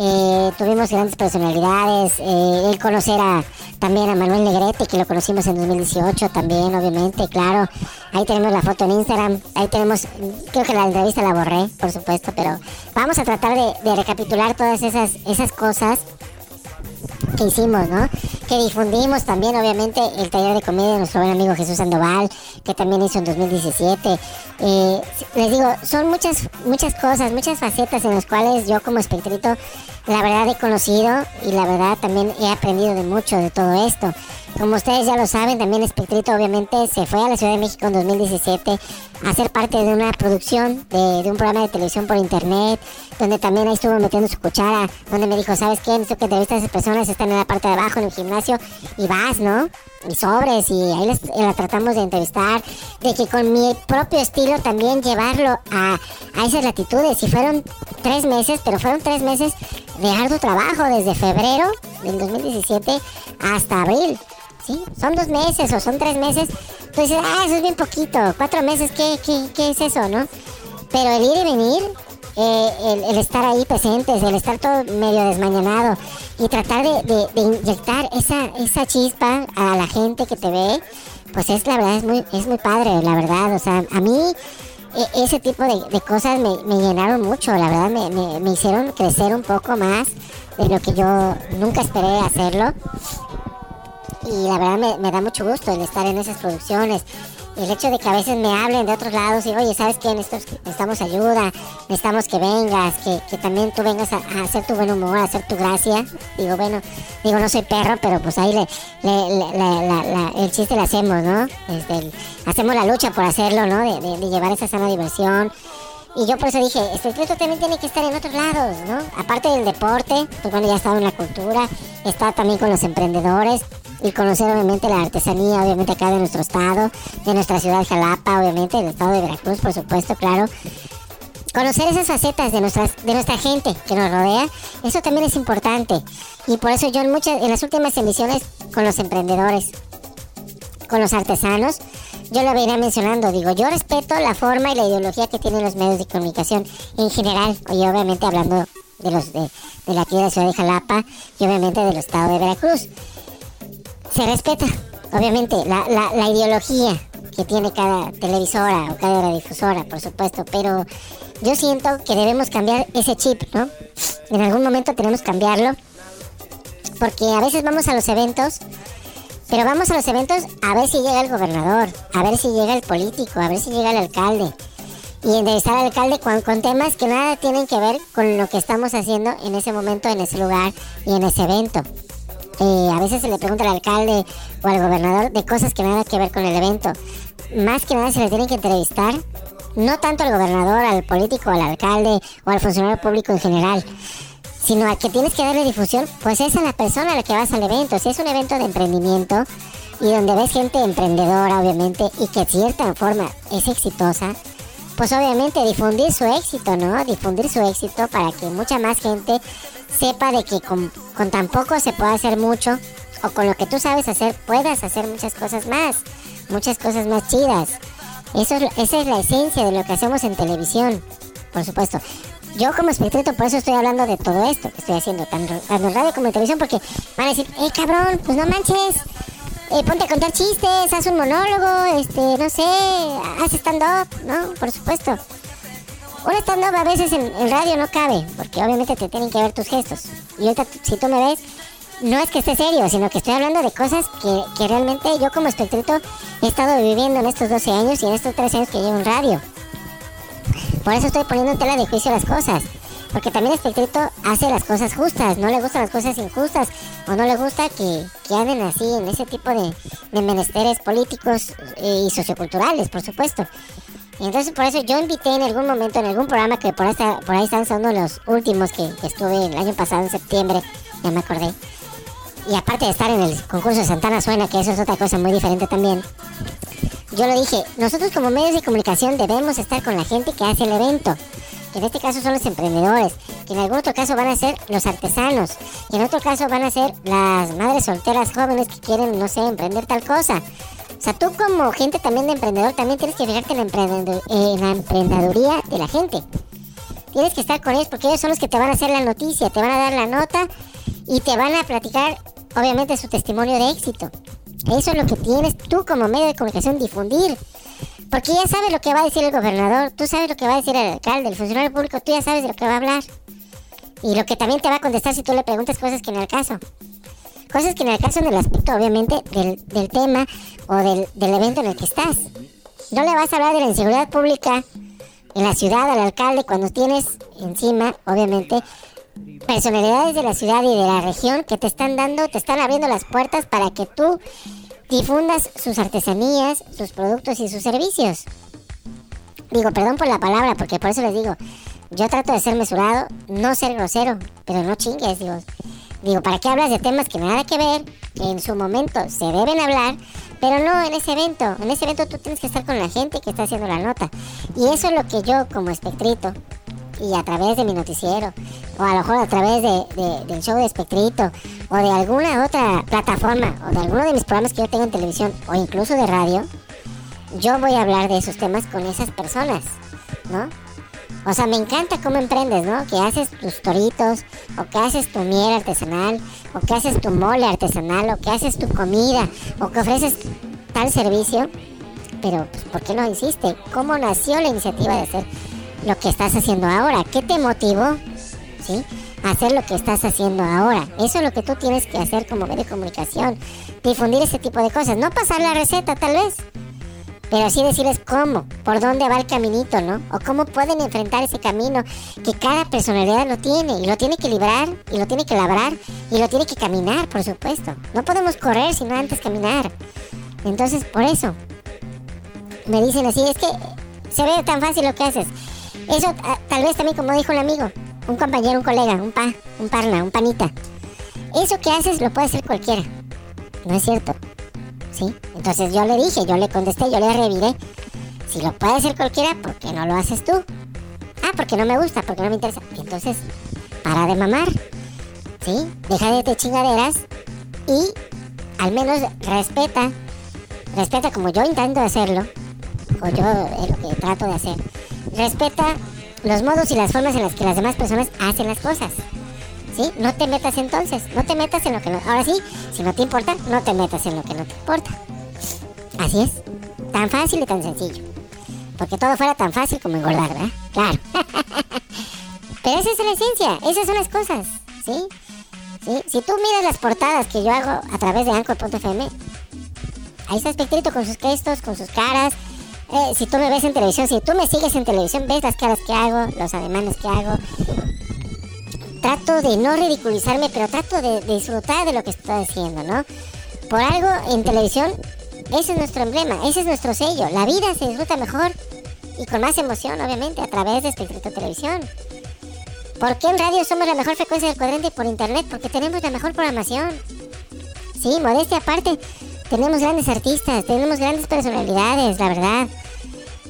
Eh, tuvimos grandes personalidades, eh, el conocer a, también a Manuel Negrete, que lo conocimos en 2018 también, obviamente, claro. Ahí tenemos la foto en Instagram, ahí tenemos, creo que la entrevista la borré, por supuesto, pero vamos a tratar de, de recapitular todas esas, esas cosas que hicimos, ¿no? Que difundimos también, obviamente, el taller de comedia de nuestro buen amigo Jesús Sandoval, que también hizo en 2017. Eh, les digo, son muchas, muchas cosas, muchas facetas en las cuales yo como espectrito, la verdad he conocido y la verdad también he aprendido de mucho de todo esto. Como ustedes ya lo saben, también Espectrito obviamente se fue a la Ciudad de México en 2017 a ser parte de una producción de, un programa de televisión por internet, donde también ahí estuvo metiendo su cuchara, donde me dijo, ¿sabes qué? Necesito que entrevistas a esas personas, están en la parte de abajo, en el gimnasio, y vas, ¿no? Y sobres, y ahí les- la tratamos de entrevistar, de que con mi propio estilo también llevarlo a, a esas latitudes. Y fueron tres meses, pero fueron tres meses de arduo trabajo, desde febrero del 2017 hasta abril. ¿sí? Son dos meses o son tres meses. Entonces, ah, eso es bien poquito. Cuatro meses, ¿qué, qué, qué es eso, no? Pero el ir y venir, eh, el, estar ahí presentes, el estar todo medio desmañanado y tratar de, inyectar esa, esa chispa a la gente que te ve, pues es la verdad, es muy, es muy padre, la verdad. O sea, a mí e- ese tipo de, cosas me, llenaron mucho, la verdad, me, me- me hicieron crecer un poco más de lo que yo nunca esperé hacerlo y la verdad me da mucho gusto el estar en esas producciones. El hecho de que a veces me hablen de otros lados y, oye, ¿sabes qué? Necesitamos, ayuda, necesitamos que vengas, que, que también tú vengas a, hacer tu buen humor, a hacer tu gracia. Digo, bueno, digo, no soy perro, pero pues ahí le, el chiste le hacemos, ¿no? Este, hacemos la lucha por hacerlo, ¿no? De, llevar esa sana diversión. Y yo por eso dije, este secreto también tiene que estar en otros lados, ¿no? Aparte del deporte, pues bueno, ya estaba en la cultura, está también con los emprendedores y conocer obviamente la artesanía, obviamente acá de nuestro estado, de nuestra ciudad Jalapa, obviamente, del estado de Veracruz, por supuesto, claro. Conocer esas facetas de, nuestras, de nuestra gente que nos rodea, eso también es importante. Y por eso yo en, muchas, en las últimas emisiones con los emprendedores, con los artesanos, yo lo venía mencionando, digo, yo respeto la forma y la ideología que tienen los medios de comunicación en general, y obviamente hablando de los de, de la aquí de la ciudad de Jalapa y obviamente del estado de Veracruz. Se respeta, obviamente, la, la, la ideología que tiene cada televisora o cada radiodifusora, por supuesto, pero yo siento que debemos cambiar ese chip, ¿no? En algún momento tenemos que cambiarlo, porque a veces vamos a los eventos pero vamos a los eventos a ver si llega el gobernador, a ver si llega el político, a ver si llega el alcalde. Y entrevistar al alcalde con, con temas que nada tienen que ver con lo que estamos haciendo en ese momento, en ese lugar y en ese evento. Eh, a veces se le pregunta al alcalde o al gobernador de cosas que nada que ver con el evento. Más que nada se le tienen que entrevistar, no tanto al gobernador, al político, al alcalde o al funcionario público en general, sino al que tienes que darle difusión, pues es a la persona a la que vas al evento. Si es un evento de emprendimiento y donde ves gente emprendedora, obviamente, y que de cierta forma es exitosa, pues obviamente difundir su éxito, ¿no? Difundir su éxito para que mucha más gente sepa de que con, con tan poco se puede hacer mucho, o con lo que tú sabes hacer puedas hacer muchas cosas más, muchas cosas más chidas. Eso es, esa es la esencia de lo que hacemos en televisión, por supuesto. Yo como espectador, por eso estoy hablando de todo esto que estoy haciendo, tanto, en radio como en televisión, porque van a decir, eh cabrón, pues no manches, eh, ponte a contar chistes, haz un monólogo, este, no sé, haz stand-up, ¿no? Por supuesto. Un stand-up a veces en, en radio no cabe, porque obviamente te tienen que ver tus gestos. Y ahorita, si tú me ves, no es que esté serio, sino que estoy hablando de cosas que, que realmente yo como espectrito he estado viviendo en estos 12 años y en estos 13 años que llevo en radio. Por eso estoy poniendo en tela de juicio las cosas. Porque también el espectrito hace las cosas justas, no le gustan las cosas injustas, o no le gusta que, que anden así en ese tipo de, de menesteres políticos y socioculturales, por supuesto. Y entonces por eso yo invité en algún momento, en algún programa que por está- por ahí están son uno de los últimos que, que estuve el año pasado, en septiembre, ya me acordé. Y aparte de estar en el concurso de Santana Suena, que eso es otra cosa muy diferente también, yo lo dije, nosotros como medios de comunicación debemos estar con la gente que hace el evento. Que en este caso son los emprendedores, que en algún otro caso van a ser los artesanos, que en otro caso van a ser las madres solteras jóvenes que quieren, no sé, emprender tal cosa. O sea, tú como gente también de emprendedor, también tienes que fijarte en la, emprendeduría de la gente. Tienes que estar con ellos porque ellos son los que te van a hacer la noticia, te van a dar la nota y te van a platicar, obviamente, su testimonio de éxito. Eso es lo que tienes tú como medio de comunicación difundir. Porque ya sabes lo que va a decir el gobernador, tú sabes lo que va a decir el alcalde, el funcionario público, tú ya sabes de lo que va a hablar. Y lo que también te va a contestar si tú le preguntas cosas que en el caso. Cosas que en el caso en el aspecto, obviamente, del, del tema o del, del evento en el que estás. No le vas a hablar de la inseguridad pública en la ciudad al alcalde cuando tienes encima, obviamente, personalidades de la ciudad y de la región que te están dando, te están abriendo las puertas para que tú difundas sus artesanías, sus productos y sus servicios. Digo, perdón por la palabra, porque por eso les digo, yo trato de ser mesurado, no ser grosero, pero no chingues, digo. Digo, ¿para qué hablas de temas que nada que ver? Que en su momento se deben hablar, pero no en ese evento. En ese evento tú tienes que estar con la gente que está haciendo la nota. Y eso es lo que yo, como espectrito, y a través de mi noticiero, o a lo mejor a través de, de- del show de Espectrito, o de alguna otra plataforma, o de alguno de mis programas que yo tengo en televisión, o incluso de radio, yo voy a hablar de esos temas con esas personas, ¿no? O sea, me encanta cómo emprendes, ¿no? Que haces tus toritos, o que haces tu miel artesanal, o que haces tu mole artesanal, o que haces tu comida, o que ofreces tal servicio. Pero, pues, ¿por qué no hiciste? ¿Cómo nació la iniciativa de hacer lo que estás haciendo ahora? ¿Qué te motivó, sí? Hacer lo que estás haciendo ahora. Eso es lo que tú tienes que hacer como medio de comunicación. Difundir ese tipo de cosas. No pasar la receta, tal vez. Pero sí decirles cómo, por dónde va el caminito, ¿no? O cómo pueden enfrentar ese camino que cada personalidad lo tiene. Y lo tiene que librar, y lo tiene que labrar, y lo tiene que caminar, por supuesto. No podemos correr sino antes caminar. Entonces, por eso, me dicen así, es que se ve tan fácil lo que haces. Eso ah, tal vez también como dijo un amigo, un compañero, un colega, un pa, un parna, un panita. Eso que haces lo puede hacer cualquiera. No es cierto. ¿Sí? Entonces yo le dije, yo le contesté, yo le reviré. Si lo puede hacer cualquiera, ¿por qué no lo haces tú? Ah, porque no me gusta, porque no me interesa. Entonces, para de mamar. ¿Sí? Deja de te chingaderas y al menos respeta. Respeta como yo intento hacerlo. O yo es lo que trato de hacer. Respeta los modos y las formas en las que las demás personas hacen las cosas. No te metas entonces, no te metas en lo que no. Ahora sí, si no te importa, no te metas en lo que no te importa. Así es. Tan fácil y tan sencillo. Porque todo fuera tan fácil como engordar, ¿verdad? Claro. Pero esa es la esencia, esas son las cosas, ¿sí? ¿Sí? Si tú miras las portadas que yo hago a través de Anchor.fm, ahí está Espectrito con sus gestos, con sus caras. Eh, si tú me ves en televisión, si tú me sigues en televisión, ves las caras que hago, los ademanes que hago. Trato de no ridiculizarme, pero trato de, disfrutar de lo que estoy haciendo, ¿no? Por algo en televisión, ese es nuestro emblema, ese es nuestro sello. La vida se disfruta mejor y con más emoción, obviamente, a través de Espectrito Televisión. ¿Por qué en radio somos la mejor frecuencia del cuadrante por internet? Porque tenemos la mejor programación. Sí, modestia aparte, tenemos grandes artistas, tenemos grandes personalidades, la verdad.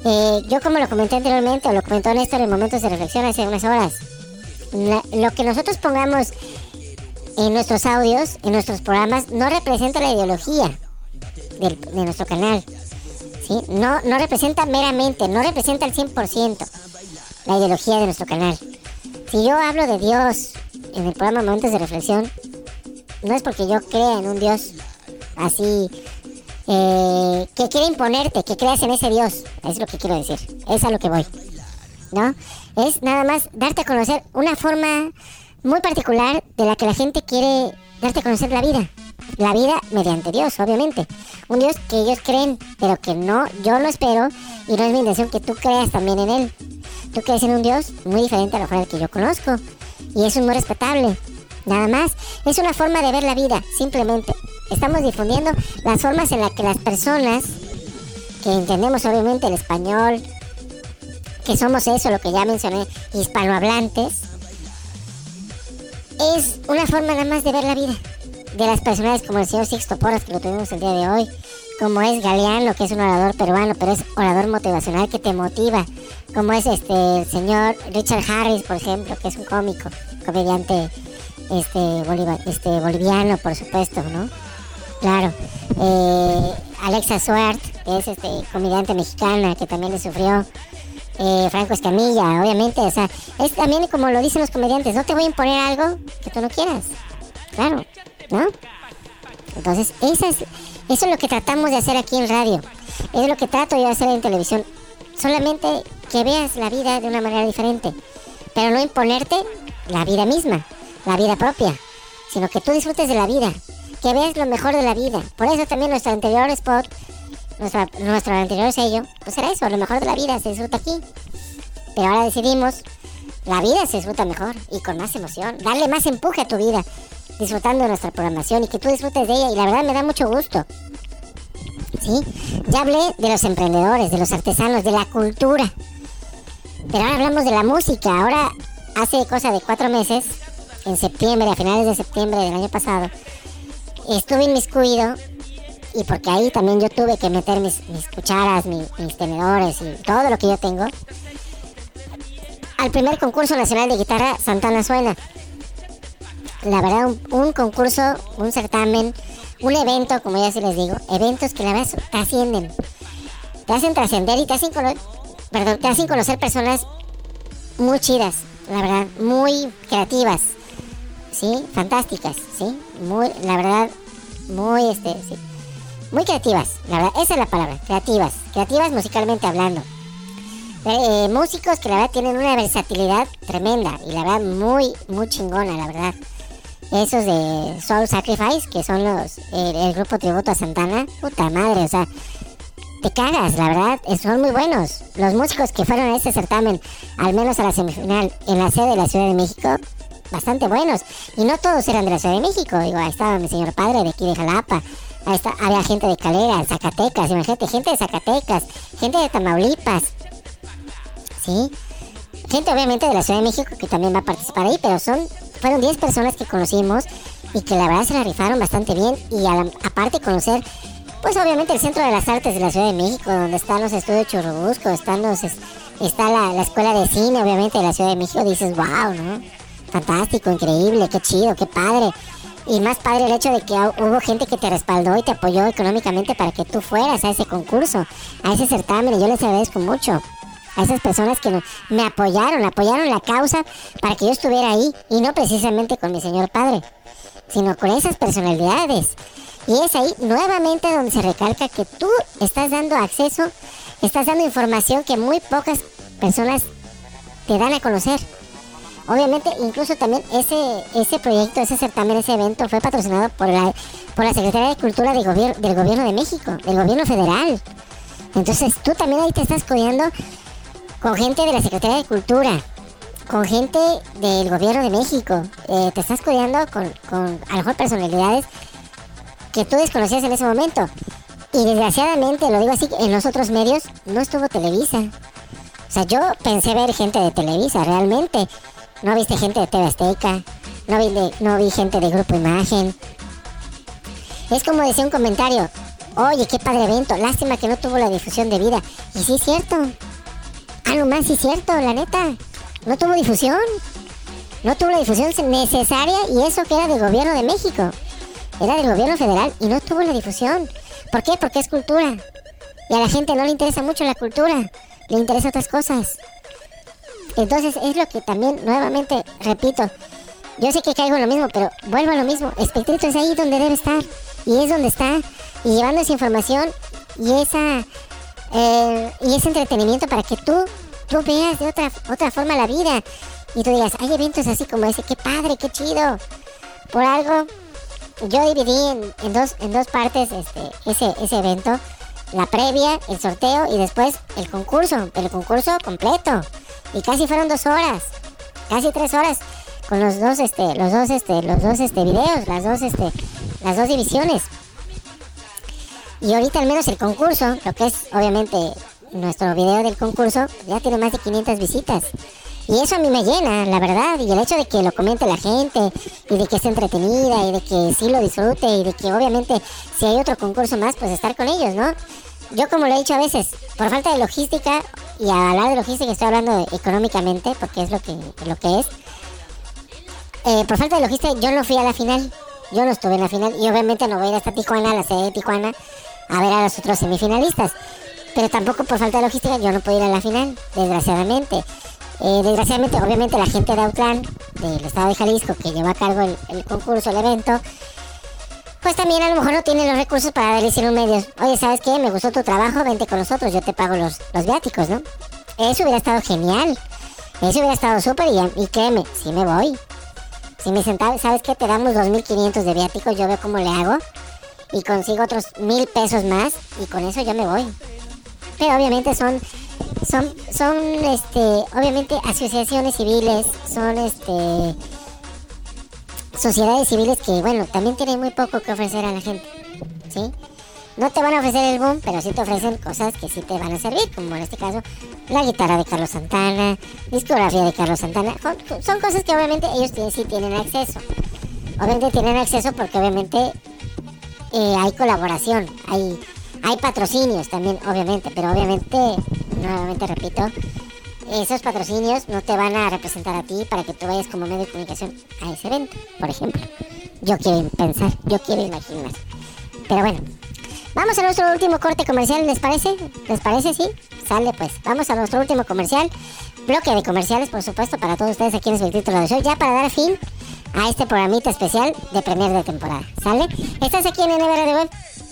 Eh, yo como lo comenté anteriormente, o lo comentó Néstor en momentos de reflexión hace unas horas, lo que nosotros pongamos en nuestros audios, en nuestros programas, no representa la ideología de nuestro canal. ¿sí? No, no representa meramente, no representa al 100% la ideología de nuestro canal. Si yo hablo de Dios en el programa Momentos de Reflexión, no es porque yo crea en un Dios así eh, que quiere imponerte, que creas en ese Dios. Es lo que quiero decir. Es a lo que voy. ¿no? Es nada más darte a conocer una forma muy particular de la que la gente quiere darte a conocer la vida. La vida mediante Dios, obviamente. Un Dios que ellos creen, pero que no, yo lo espero y no es mi intención que tú creas también en Él. Tú crees en un Dios muy diferente a lo al que yo conozco. Y eso es muy respetable. Nada más. Es una forma de ver la vida, simplemente. Estamos difundiendo las formas en las que las personas, que entendemos obviamente el español, que somos eso, lo que ya mencioné, hispanohablantes, es una forma nada más de ver la vida. De las personas como el señor Sixto Porras, que lo tuvimos el día de hoy, como es Galeano, que es un orador peruano, pero es orador motivacional que te motiva, como es este el señor Richard Harris, por ejemplo, que es un cómico, comediante este, boliva- este boliviano, por supuesto, ¿no? Claro. Eh, Alexa Suart, que es este comediante mexicana, que también le sufrió. Eh, Franco Escamilla, obviamente, o sea, es también como lo dicen los comediantes, no te voy a imponer algo que tú no quieras. Claro, ¿no? Entonces, esa es, eso es lo que tratamos de hacer aquí en radio. Es lo que trato yo de hacer en televisión. Solamente que veas la vida de una manera diferente. Pero no imponerte la vida misma, la vida propia. Sino que tú disfrutes de la vida. Que veas lo mejor de la vida. Por eso también nuestro anterior spot, nuestra- nuestro anterior sello, pues era eso, lo mejor de la vida se disfruta aquí. Pero ahora decidimos, la vida se disfruta mejor y con más emoción. Darle más empuje a tu vida, disfrutando de nuestra programación y que tú disfrutes de ella. Y la verdad me da mucho gusto. ¿Sí? Ya hablé de los emprendedores, de los artesanos, de la cultura. Pero ahora hablamos de la música. Ahora, hace cosa de cuatro meses, en septiembre, a finales de septiembre del año pasado, estuve inmiscuido y porque ahí también yo tuve que meter mis, cucharas, mi- mis tenedores y todo lo que yo tengo, al primer concurso nacional de guitarra Santana Suena. La verdad, un, concurso, un certamen, un evento, como ya sí les digo, eventos que la verdad trascienden. Te hacen trascender y te hacen, perdón, te hacen conocer personas muy chidas, la verdad, muy creativas, ¿sí? Fantásticas, ¿sí? Muy, la verdad, muy, este. Muy creativas, la verdad, esa es la palabra, creativas, creativas musicalmente hablando. Eh, músicos que la verdad tienen una versatilidad tremenda y la verdad muy, muy chingona, la verdad. Esos de Soul Sacrifice, que son los el, el grupo tributo a Santana, puta madre, o sea, te cagas, la verdad, eh, son muy buenos. Los músicos que fueron a este certamen, al menos a la semifinal, en la sede de la Ciudad de México, bastante buenos. Y no todos eran de la Ciudad de México, digo, ahí estaba mi señor padre de aquí de Jalapa, ahí está, había gente de Calera, Zacatecas, imagínate, gente de Zacatecas, gente de Tamaulipas, ¿sí? Gente obviamente de la Ciudad de México que también va a participar ahí, pero son fueron 10 personas que conocimos y que la verdad se la rifaron bastante bien y aparte conocer pues obviamente el Centro de las Artes de la Ciudad de México, donde están los estudios Churubusco, están los, es- está la, la Escuela de Cine obviamente de la Ciudad de México, dices, wow, ¿no? Fantástico, increíble, qué chido, qué padre. Y más padre el hecho de que hu- hubo gente que te respaldó y te apoyó económicamente para que tú fueras a ese concurso, a ese certamen, y yo les agradezco mucho a esas personas que me apoyaron, apoyaron la causa para que yo estuviera ahí y no precisamente con mi señor padre, sino con esas personalidades. Y es ahí nuevamente donde se recalca que tú estás dando acceso, estás dando información que muy pocas personas te dan a conocer. Obviamente, incluso también ese, ese proyecto, ese certamen, ese evento fue patrocinado por la, por la Secretaría de Cultura de gobier- del Gobierno de México, del Gobierno Federal. Entonces tú también ahí te estás codeando con gente de la Secretaría de Cultura, con gente del Gobierno de México. Eh, te estás con, con a lo mejor personalidades que tú desconocías en ese momento. Y desgraciadamente, lo digo así, en los otros medios no estuvo Televisa. O sea, yo pensé ver gente de Televisa, realmente. No viste gente de TV Azteca, no vi, de- no vi gente de Grupo Imagen. Es como decía un comentario, oye, qué padre evento, lástima que no tuvo la difusión debida. Y sí es cierto. Ah, no más, sí es cierto, la neta. No tuvo difusión. No tuvo la difusión necesaria y eso que era del gobierno de México. Era del gobierno federal y no tuvo la difusión. ¿Por qué? Porque es cultura. Y a la gente no le interesa mucho la cultura. Le interesan otras cosas. Entonces es lo que también, nuevamente, repito, yo sé que caigo en lo mismo, pero vuelvo a lo mismo. Espectrito es ahí donde debe estar. Y es donde está. Y llevando esa información y esa eh, y ese entretenimiento para que tú tú veas de otra, otra forma la vida y tú digas, hay eventos así como ese, qué padre, qué chido. Por algo, yo dividí en, en dos, en dos partes este, ese, ese evento. La previa, el sorteo y después el concurso, el concurso completo. Y casi fueron dos horas, casi tres horas con los dos, este, los dos, este, los dos, este, videos, las dos, este, las dos divisiones. Y ahorita al menos el concurso, lo que es obviamente nuestro video del concurso, ya tiene más de 500 visitas. Y eso a mí me llena, la verdad. Y el hecho de que lo comente la gente, y de que esté entretenida, y de que sí lo disfrute, y de que obviamente si hay otro concurso más, pues estar con ellos, ¿no? Yo como lo he dicho a veces, por falta de logística, y a hablar de logística estoy hablando económicamente, porque es lo que, lo que es. Eh, por falta de logística yo no fui a la final, yo no estuve en la final, y obviamente no voy a ir hasta Tijuana, a la sede de Tijuana, a ver a los otros semifinalistas. Pero tampoco por falta de logística yo no puedo ir a la final, desgraciadamente. Eh, desgraciadamente, obviamente, la gente de Autlán, del estado de Jalisco, que lleva a cargo el, concurso, el evento, pues también a lo mejor no tiene los recursos para darle un medios. Oye, ¿sabes qué? Me gustó tu trabajo, vente con nosotros, yo te pago los, los viáticos, ¿no? Eso hubiera estado genial. Eso hubiera estado súper y, y créeme, sí me voy. Si me sentaba, ¿sabes qué? Te damos 2.500 de viáticos, yo veo cómo le hago. Y consigo otros mil pesos más y con eso yo me voy. Pero obviamente son son, son este, obviamente asociaciones civiles, son este sociedades civiles que bueno, también tienen muy poco que ofrecer a la gente. ¿Sí? No te van a ofrecer el boom, pero sí te ofrecen cosas que sí te van a servir, como en este caso la guitarra de Carlos Santana, discografía de Carlos Santana. Son, cosas que obviamente ellos sí tienen acceso. Obviamente tienen acceso porque obviamente eh, hay colaboración, hay, hay patrocinios también, obviamente, pero obviamente nuevamente repito, esos patrocinios no te van a representar a ti para que tú vayas como medio de comunicación a ese evento, por ejemplo. Yo quiero pensar, yo quiero imaginar. Pero bueno, vamos a nuestro último corte comercial, ¿les parece? ¿Les parece? Sí. Sale pues. Vamos a nuestro último comercial. Bloque de comerciales, por supuesto, para todos ustedes aquí en título de show. Ya para dar fin a este programita especial de premier de temporada. ¿Sale? Estás aquí en NBR de Web.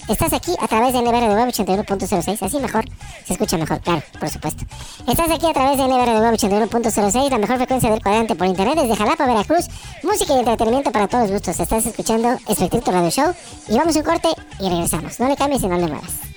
Estás aquí a través de NBR de Web 81.06, así mejor, se escucha mejor, claro, por supuesto. Estás aquí a través de NBR de Web 81.06, la mejor frecuencia del cuadrante por internet desde Jalapa, Veracruz, música y entretenimiento para todos gustos. Estás escuchando Espectrito Radio Show y vamos a un corte y regresamos. No le cambies y no le muevas.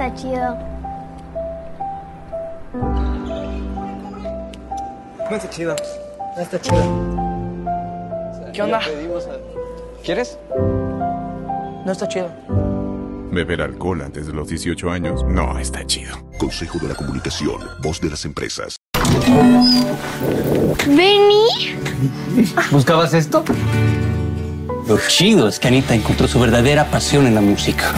está chido. No está chido. No está chido. ¿Qué onda? ¿Quieres? No está chido. Beber alcohol antes de los 18 años no está chido. Consejo de la Comunicación, voz de las empresas. ¿Vení? ¿Buscabas esto? Lo chido es que Anita encontró su verdadera pasión en la música.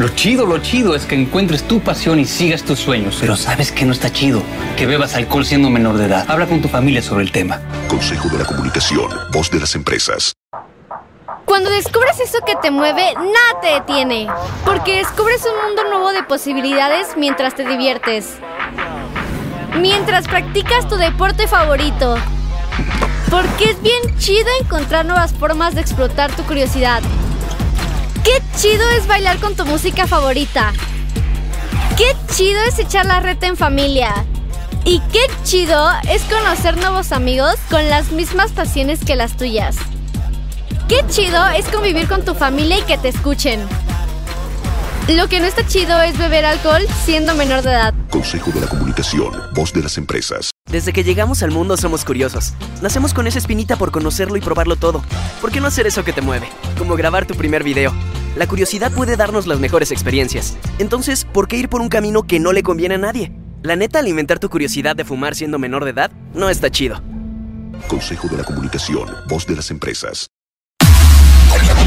Lo chido, lo chido es que encuentres tu pasión y sigas tus sueños. Pero ¿sabes que no está chido? Que bebas alcohol siendo menor de edad. Habla con tu familia sobre el tema. Consejo de la Comunicación, voz de las empresas. Cuando descubres eso que te mueve, nada te detiene. Porque descubres un mundo nuevo de posibilidades mientras te diviertes. Mientras practicas tu deporte favorito. Porque es bien chido encontrar nuevas formas de explotar tu curiosidad. Qué chido es bailar con tu música favorita. Qué chido es echar la reta en familia. Y qué chido es conocer nuevos amigos con las mismas pasiones que las tuyas. Qué chido es convivir con tu familia y que te escuchen. Lo que no está chido es beber alcohol siendo menor de edad. Consejo de la Comunicación, voz de las empresas. Desde que llegamos al mundo somos curiosos. Nacemos con esa espinita por conocerlo y probarlo todo. ¿Por qué no hacer eso que te mueve? Como grabar tu primer video. La curiosidad puede darnos las mejores experiencias. Entonces, ¿por qué ir por un camino que no le conviene a nadie? La neta, alimentar tu curiosidad de fumar siendo menor de edad no está chido. Consejo de la Comunicación, voz de las empresas.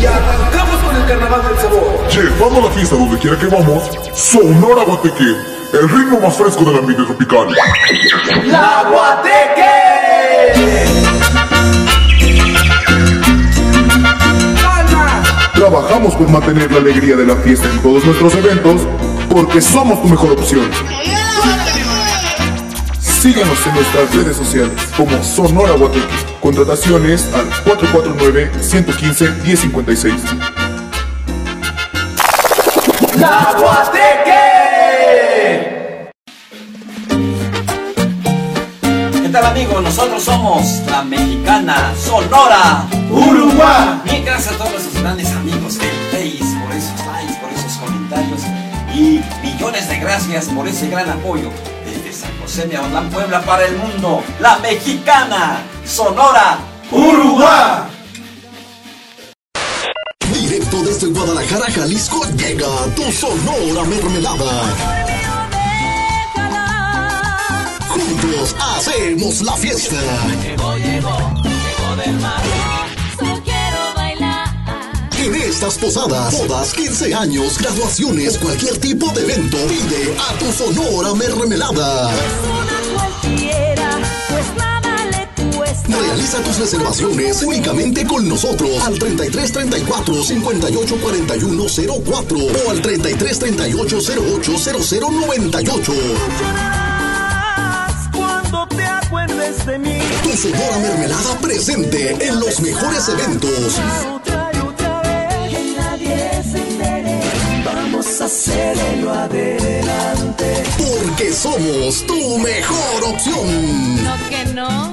Y arrancamos con el carnaval del sabor. Llevando la fiesta donde quiera que vamos, Sonora Guateque, el ritmo más fresco del ambiente tropical. ¡La Guateque! Trabajamos por mantener la alegría de la fiesta en todos nuestros eventos, porque somos tu mejor opción. Síguenos en nuestras redes sociales como Sonora Guateque. Contrataciones al 449-115-1056. ¡La Guateque! Amigos? Nosotros somos la mexicana Sonora Uruguay. Bien, gracias a todos nuestros grandes amigos del Face por esos likes, por esos comentarios y millones de gracias por ese gran apoyo desde San José de Aguadán, Puebla para el mundo. La mexicana Sonora Uruguay. Directo desde Guadalajara, Jalisco, llega tu Sonora Mermelada. Juntos hacemos la fiesta. En estas posadas, bodas, 15 años, graduaciones, cualquier tipo de evento, pide a tu Sonora Mermelada. Realiza tus reservaciones únicamente con nosotros al 33 34 58 41 04 o al 33 38 08 00 98. Cuando te acuerdes de mí. Tu Sonora Mermelada presente en los mejores eventos. Que nadie se entere. Vamos a hacerlo adelante. Porque somos tu mejor opción. No que no.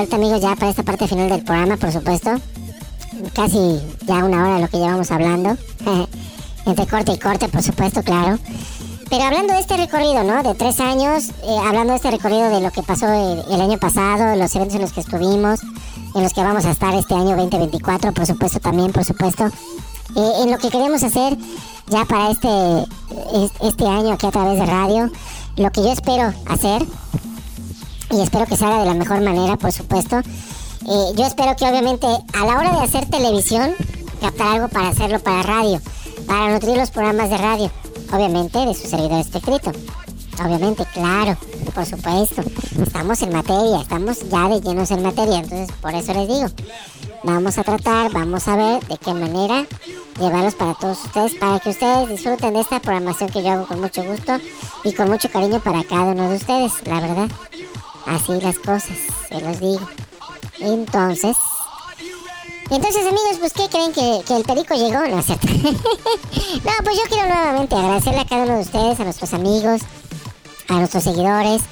Vuelta, amigos, ya para esta parte final del programa, por supuesto. Casi ya una hora de lo que llevamos hablando. Entre corte y corte, por supuesto, claro. Pero hablando de este recorrido, ¿no? De tres años, eh, hablando de este recorrido de lo que pasó el, el año pasado, los eventos en los que estuvimos, en los que vamos a estar este año 2024, por supuesto, también, por supuesto. Eh, en lo que queremos hacer ya para este, es- este año aquí a través de radio, lo que yo espero hacer, y espero que se haga de la mejor manera, por supuesto. Eh, yo espero que obviamente a la hora de hacer televisión, captar algo para hacerlo para radio, para nutrir los programas de radio, obviamente de su servidor escrito. Obviamente, claro, por supuesto. Estamos en materia, estamos ya de llenos en materia, entonces por eso les digo. Vamos a tratar, vamos a ver de qué manera llevarlos para todos ustedes, para que ustedes disfruten de esta programación que yo hago con mucho gusto y con mucho cariño para cada uno de ustedes, la verdad. Así las cosas, se los digo. Entonces, entonces amigos, pues ¿qué creen que, el perico llegó? No, no, pues yo quiero nuevamente agradecerle a cada uno de ustedes, a nuestros amigos, a nuestros seguidores,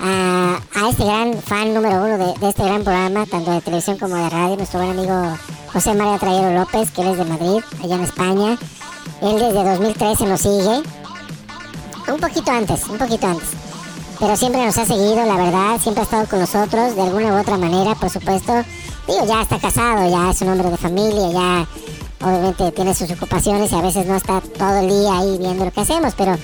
a, a este gran fan número uno de, de este gran programa, tanto de televisión como de radio, nuestro buen amigo José María Trayero López, que él es de Madrid, allá en España. Él desde 2013 nos sigue. Un poquito antes, un poquito antes. Pero siempre nos ha seguido, la verdad, siempre ha estado con nosotros de alguna u otra manera, por supuesto. Digo, ya está casado, ya es un hombre de familia, ya obviamente tiene sus ocupaciones y a veces no está todo el día ahí viendo lo que hacemos, pero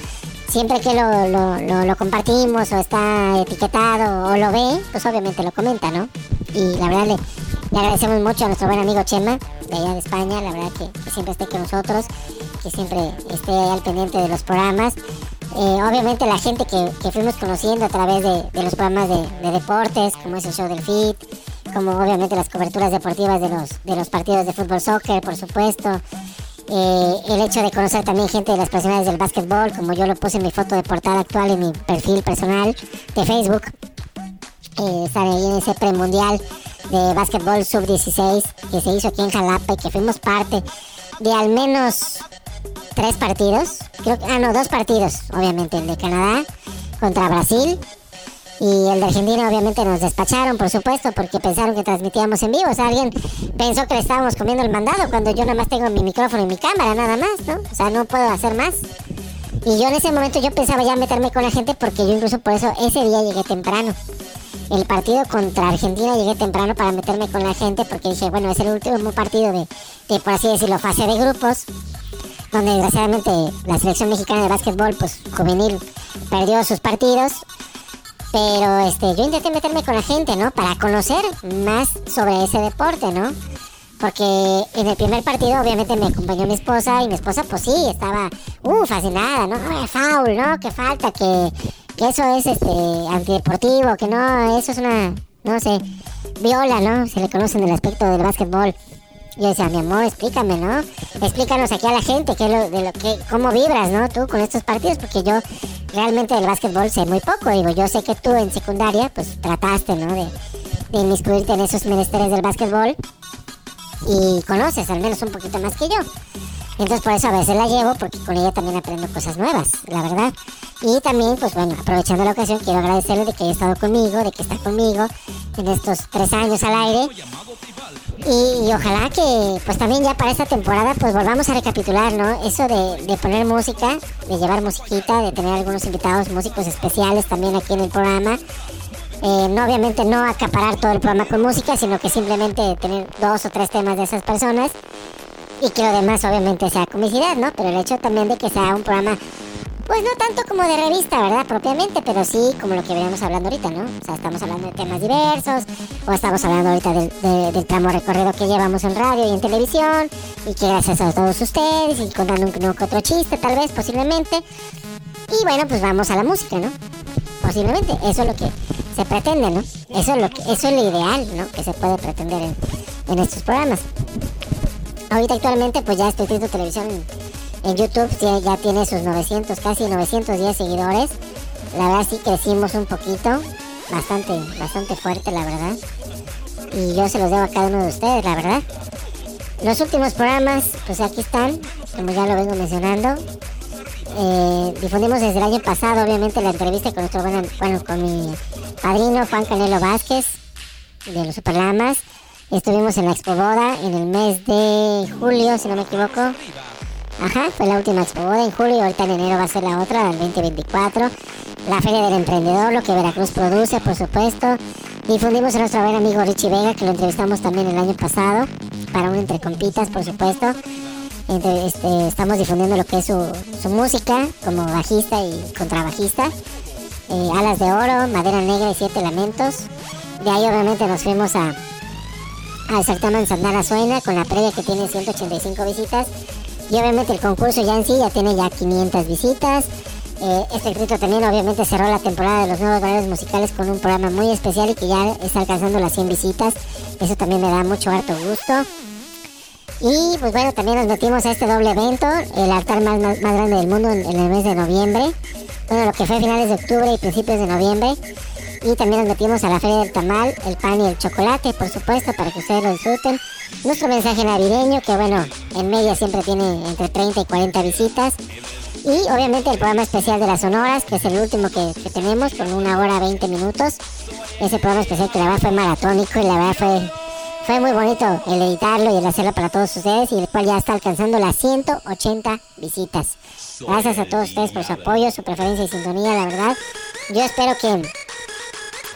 siempre que lo, lo, lo- compartimos o está etiquetado o lo ve, pues obviamente lo comenta, ¿no? Y la verdad le, le agradecemos mucho a nuestro buen amigo Chema, de allá de España, la verdad que, siempre esté con nosotros, que siempre esté al pendiente de los programas. Eh, obviamente la gente que, fuimos conociendo a través de, los programas de, de deportes, como es el show del FIT, como obviamente las coberturas deportivas de los, de los partidos de fútbol soccer, por supuesto. Eh, el hecho de conocer también gente de las personas del básquetbol, como yo lo puse en mi foto de portada actual en mi perfil personal de Facebook. Eh, estar ahí en ese premundial de básquetbol sub-16 que se hizo aquí en Jalapa y que fuimos parte de al menos tres partidos. Creo que, ah, no, dos partidos, obviamente. El de Canadá contra Brasil y el de Argentina, obviamente, nos despacharon, por supuesto, porque pensaron que transmitíamos en vivo. O sea, alguien pensó que le estábamos comiendo el mandado cuando yo nada más tengo mi micrófono y mi cámara, nada más, ¿no? O sea, no puedo hacer más. Y yo en ese momento yo pensaba ya meterme con la gente porque yo incluso por eso ese día llegué temprano. El partido contra Argentina llegué temprano para meterme con la gente porque dije, bueno, es el último partido de, de, por así decirlo, fase de grupos donde desgraciadamente la selección mexicana de básquetbol, pues juvenil, perdió sus partidos. Pero este, yo intenté meterme con la gente, ¿no? Para conocer más sobre ese deporte, ¿no? Porque en el primer partido obviamente me acompañó mi esposa y mi esposa pues sí, estaba, uh, fascinada, ¿no? Ay, foul, ¿no? Que falta, que, eso es este antideportivo, que no, eso es una, no sé, viola, ¿no? Se le conoce en el aspecto del básquetbol. Yo decía, mi amor, explícame, ¿no? Explícanos aquí a la gente qué de lo que, cómo vibras, ¿no? Tú con estos partidos, porque yo realmente del básquetbol sé muy poco. Digo, yo sé que tú en secundaria, pues trataste, ¿no? De, de inmiscuirte en esos menesteres del básquetbol y conoces al menos un poquito más que yo. Entonces por eso a veces la llevo porque con ella también aprendo cosas nuevas, la verdad. Y también, pues bueno, aprovechando la ocasión, quiero agradecerle de que haya estado conmigo, de que está conmigo en estos tres años al aire. Y, ojalá que, pues también ya para esta temporada, pues volvamos a recapitular, ¿no? Eso de, de poner música, de llevar musiquita, de tener algunos invitados músicos especiales también aquí en el programa. Eh, no, obviamente no acaparar todo el programa con música, sino que simplemente tener dos o tres temas de esas personas y que lo demás obviamente sea comicidad, ¿no? Pero el hecho también de que sea un programa, pues no tanto como de revista, ¿verdad? Propiamente, pero sí como lo que veníamos hablando ahorita, ¿no? O sea, estamos hablando de temas diversos, o estamos hablando ahorita del, de- del tramo recorrido que llevamos en radio y en televisión, y que gracias a todos ustedes, y contando un, que otro chiste, tal vez, posiblemente. Y bueno, pues vamos a la música, ¿no? Posiblemente, eso es lo que se pretende, ¿no? Eso es lo, que, eso es lo ideal, ¿no? Que se puede pretender en, en estos programas. Ahorita actualmente pues ya estoy viendo televisión en, YouTube, ya tiene sus 900, casi 910 seguidores. La verdad sí crecimos un poquito, bastante, bastante fuerte la verdad. Y yo se los debo a cada uno de ustedes, la verdad. Los últimos programas, pues aquí están, como ya lo vengo mencionando. eh, difundimos desde el año pasado, obviamente, la entrevista con nuestro buen, bueno, con mi padrino Juan Canelo Vázquez de los Superlamas. Estuvimos en la Expo Boda en el mes de julio, si no me equivoco. Ajá, fue la última Expo Boda en julio, ahorita en enero va a ser la otra, el 2024. La Feria del Emprendedor, lo que Veracruz produce, por supuesto. Difundimos a nuestro buen amigo Richie Vega, que lo entrevistamos también el año pasado, para un Entre Compitas, por supuesto. Este, estamos difundiendo lo que es su, música como bajista y contrabajista. Eh, Alas de Oro, Madera Negra y Siete Lamentos. De ahí obviamente nos fuimos a, al certamen Sandara Suena con la previa que tiene 185 visitas. Y obviamente el concurso ya en sí ya tiene ya 500 visitas. Eh, este grito también obviamente cerró la temporada de los nuevos valores musicales con un programa muy especial y que ya está alcanzando las 100 visitas. Eso también me da mucho harto gusto. Y pues bueno, también nos metimos a este doble evento, el altar más, más, grande del mundo en, en el mes de noviembre. Bueno, lo que fue finales de octubre y principios de noviembre. Y también nos metimos a la Feria del Tamal, el pan y el chocolate, por supuesto, para que ustedes lo disfruten. Nuestro mensaje navideño, que bueno, en media siempre tiene entre 30 y 40 visitas. Y obviamente el programa especial de las Sonoras, que es el último que, tenemos, con una hora 20 minutos. Ese programa especial que la verdad fue maratónico y la verdad fue, fue muy bonito el editarlo y el hacerlo para todos ustedes y el cual ya está alcanzando las 180 visitas. Gracias a todos ustedes por su apoyo, su preferencia y sintonía, la verdad. Yo espero que,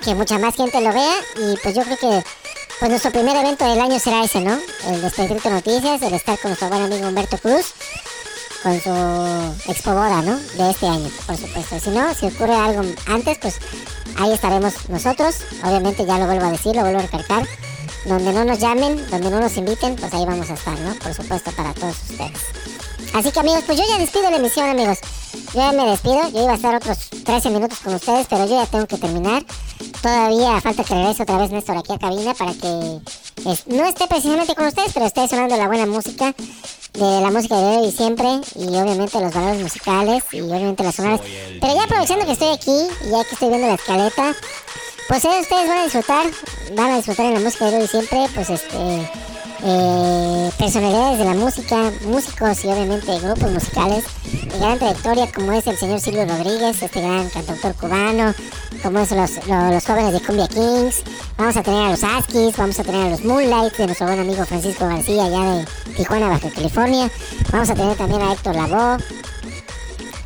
que mucha más gente lo vea y pues yo creo que pues nuestro primer evento del año será ese, ¿no? El de Noticias, el estar con nuestro buen amigo Humberto Cruz con su expo boda, ¿no? De este año, por supuesto. Si no, si ocurre algo antes, pues ahí estaremos nosotros. Obviamente ya lo vuelvo a decir, lo vuelvo a recalcar. Donde no nos llamen, donde no nos inviten, pues ahí vamos a estar, ¿no? Por supuesto, para todos ustedes. Así que amigos, pues yo ya despido la emisión, amigos. Yo ya me despido. Yo iba a estar otros 13 minutos con ustedes, pero yo ya tengo que terminar. Todavía falta que regrese otra vez Néstor aquí a cabina para que es- no esté precisamente con ustedes, pero esté sonando la buena música de la música de hoy y siempre y obviamente los valores musicales y obviamente las sonoras. Pero ya aprovechando que estoy aquí y ya que estoy viendo la escaleta, pues eh, ustedes van a disfrutar, van a disfrutar en la música de hoy y siempre, pues este eh, personalidades de la música, músicos y obviamente grupos musicales de gran trayectoria como es el señor Silvio Rodríguez, este gran cantautor cubano, como es los, lo- los jóvenes de Cumbia Kings, vamos a tener a los Askis, vamos a tener a los Moonlights de nuestro buen amigo Francisco García allá de Tijuana, Baja California, vamos a tener también a Héctor Lavoe,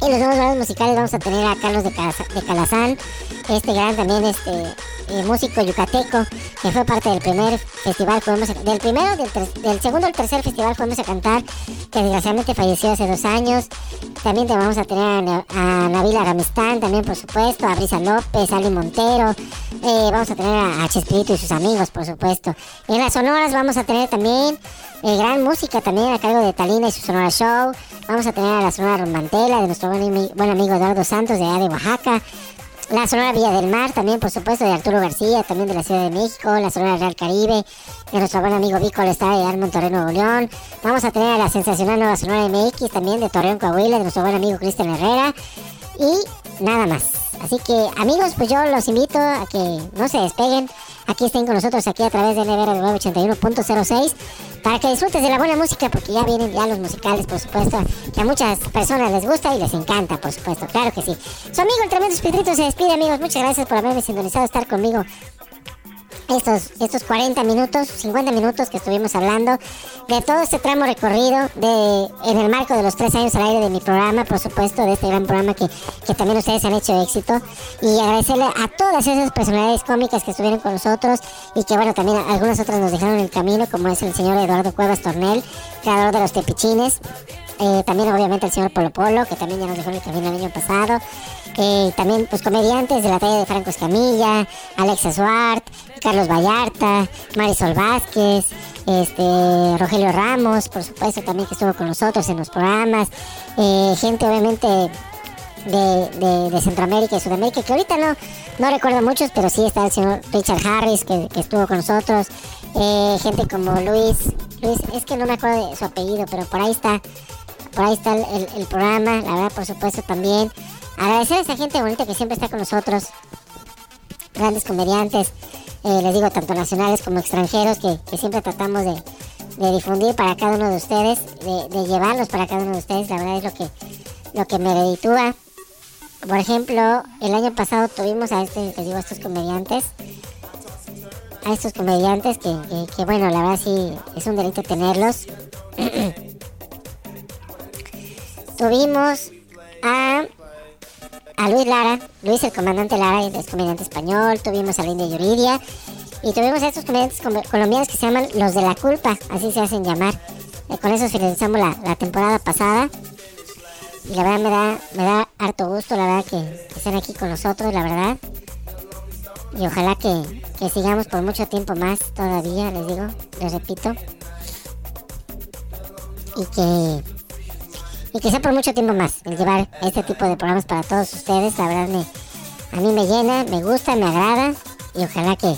en los nuevos valores musicales vamos a tener a Carlos de, Calazán, este gran también este eh, músico yucateco que fue parte del primer festival Juguemos a- del primero, del, del segundo al tercer festival Juguemos a Cantar, que desgraciadamente falleció hace dos años. También te vamos a tener a, a Ramistán, también por supuesto, a Brisa López, Ali Montero, eh, vamos a tener a, a Chespirito y sus amigos, por supuesto. En las sonoras vamos a tener también eh, gran música también a cargo de Talina y su Sonora Show. Vamos a tener a la Sonora Rombantela de nuestro buen, buen amigo Eduardo Santos de allá de Oaxaca. La Sonora Villa del Mar también, por supuesto, de Arturo García, también de la Ciudad de México. La Sonora Real Caribe de nuestro buen amigo Vico Lestad de Armon Torreón, Nuevo León. Vamos a tener a la sensacional Nueva Sonora MX también de Torreón, Coahuila, de nuestro buen amigo Cristian Herrera. Y nada más. Así que, amigos, pues yo los invito a que no se despeguen. Aquí estén con nosotros aquí a través de NBR 981.06 para que disfrutes de la buena música porque ya vienen ya los musicales, por supuesto, que a muchas personas les gusta y les encanta, por supuesto, claro que sí. Su amigo el tremendo Espiritrito se despide, amigos. Muchas gracias por haberme sintonizado, estar conmigo estos, estos 40 minutos, 50 minutos que estuvimos hablando de todo este tramo recorrido de, en el marco de los tres años al aire de mi programa, por supuesto, de este gran programa que, que también ustedes han hecho éxito. Y agradecerle a todas esas personalidades cómicas que estuvieron con nosotros y que, bueno, también algunas otras nos dejaron el camino, como es el señor Eduardo Cuevas Tornel, creador de los Tepichines. Eh, también obviamente el señor Polo Polo, que también ya nos dejó el camino el año pasado. También pues comediantes de la talla de Franco Escamilla, Alexa Suart, Carlos Vallarta, Marisol Vázquez, este, Rogelio Ramos, por supuesto también que estuvo con nosotros en los programas. Eh, gente obviamente de, Centroamérica y Sudamérica, que ahorita no, no recuerdo muchos, pero sí está el señor Richard Harris, que, estuvo con nosotros. Eh, gente como Luis, Luis, es que no me acuerdo de su apellido, pero por ahí está, por ahí está el programa, la verdad, por supuesto también. Agradecer a esa gente bonita que siempre está con nosotros, grandes comediantes, eh, les digo, tanto nacionales como extranjeros, que, siempre tratamos de, difundir para cada uno de ustedes, de, de llevarlos para cada uno de ustedes, la verdad es lo que lo que me reditúa. Por ejemplo, el año pasado tuvimos a este, les digo, a estos comediantes. A estos comediantes que, que, que, bueno, la verdad sí es un delito tenerlos. tuvimos a, a Luis Lara, Luis el comandante Lara, es comediante español. Tuvimos a la India Yuridia. Y tuvimos a estos comediantes com- colombianos que se llaman los de la culpa, así se hacen llamar. Eh, con eso finalizamos la, la temporada pasada. Y la verdad me da, me da harto gusto, la verdad, que, que estén aquí con nosotros, la verdad. Y ojalá que, que sigamos por mucho tiempo más todavía, les digo, les repito. Y que, y que por mucho tiempo más el llevar este tipo de programas para todos ustedes. La verdad a mí me llena, me gusta, me agrada. Y ojalá que,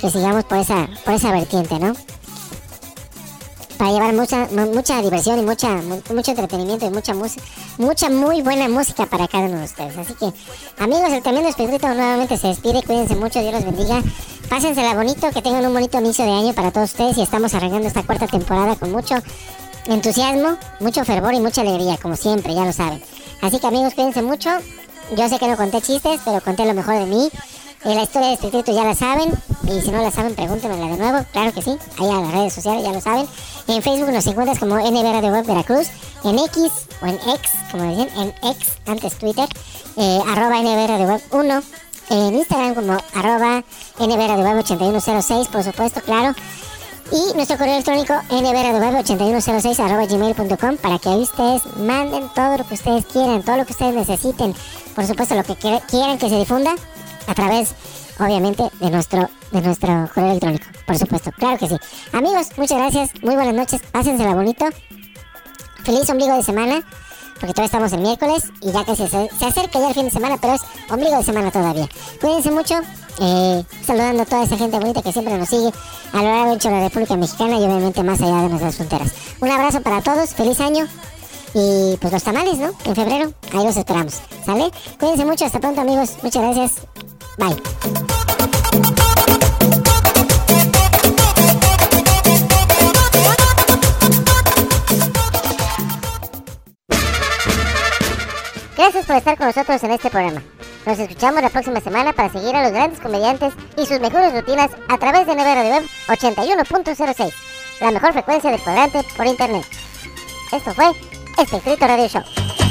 que sigamos por esa, por esa vertiente, ¿no? Para llevar mucha, mu- mucha diversión y mucha, mu- mucho entretenimiento y mucha música, mucha muy buena música para cada uno de ustedes. Así que, amigos, el tremendo espíritu nuevamente se despide, cuídense mucho, Dios los bendiga. Pásensela bonito, que tengan un bonito inicio de año para todos ustedes y estamos arrancando esta cuarta temporada con mucho entusiasmo, mucho fervor y mucha alegría, como siempre, ya lo saben. Así que amigos, cuídense mucho. Yo sé que no conté chistes, pero conté lo mejor de mí. La historia de Espíritu ya la saben. Y si no la saben, pregúntenmela de nuevo. Claro que sí. Ahí a las redes sociales ya lo saben. En Facebook nos encuentras como NB Radio Web Veracruz. En X o en X, como decían, en X, antes Twitter. Eh, arroba NB Radio Web 1. En Instagram como arroba NB Radio Web 8106, por supuesto, claro. Y nuestro correo electrónico nbradioweb8106 arroba gmail.com para que ahí ustedes manden todo lo que ustedes quieran, todo lo que ustedes necesiten. Por supuesto, lo que quiera- quieran que se difunda a través, obviamente, de nuestro, de nuestro correo electrónico. Por supuesto, claro que sí. Amigos, muchas gracias, muy buenas noches, pásensela bonito. Feliz ombligo de semana, porque todavía estamos en miércoles y ya que se, acerca ya el fin de semana, pero es ombligo de semana todavía. Cuídense mucho, eh, saludando a toda esa gente bonita que siempre nos sigue a lo largo de la República Mexicana y obviamente más allá de nuestras fronteras. Un abrazo para todos, feliz año y pues los tamales, ¿no? En febrero, ahí los esperamos. ¿Sale? Cuídense mucho, hasta pronto amigos, muchas gracias. Bye. Gracias por estar con nosotros en este programa. Nos escuchamos la próxima semana para seguir a los grandes comediantes y sus mejores rutinas a través de Nevera de Web 81.06, la mejor frecuencia del cuadrante por internet. Esto fue Espectrito Radio Show.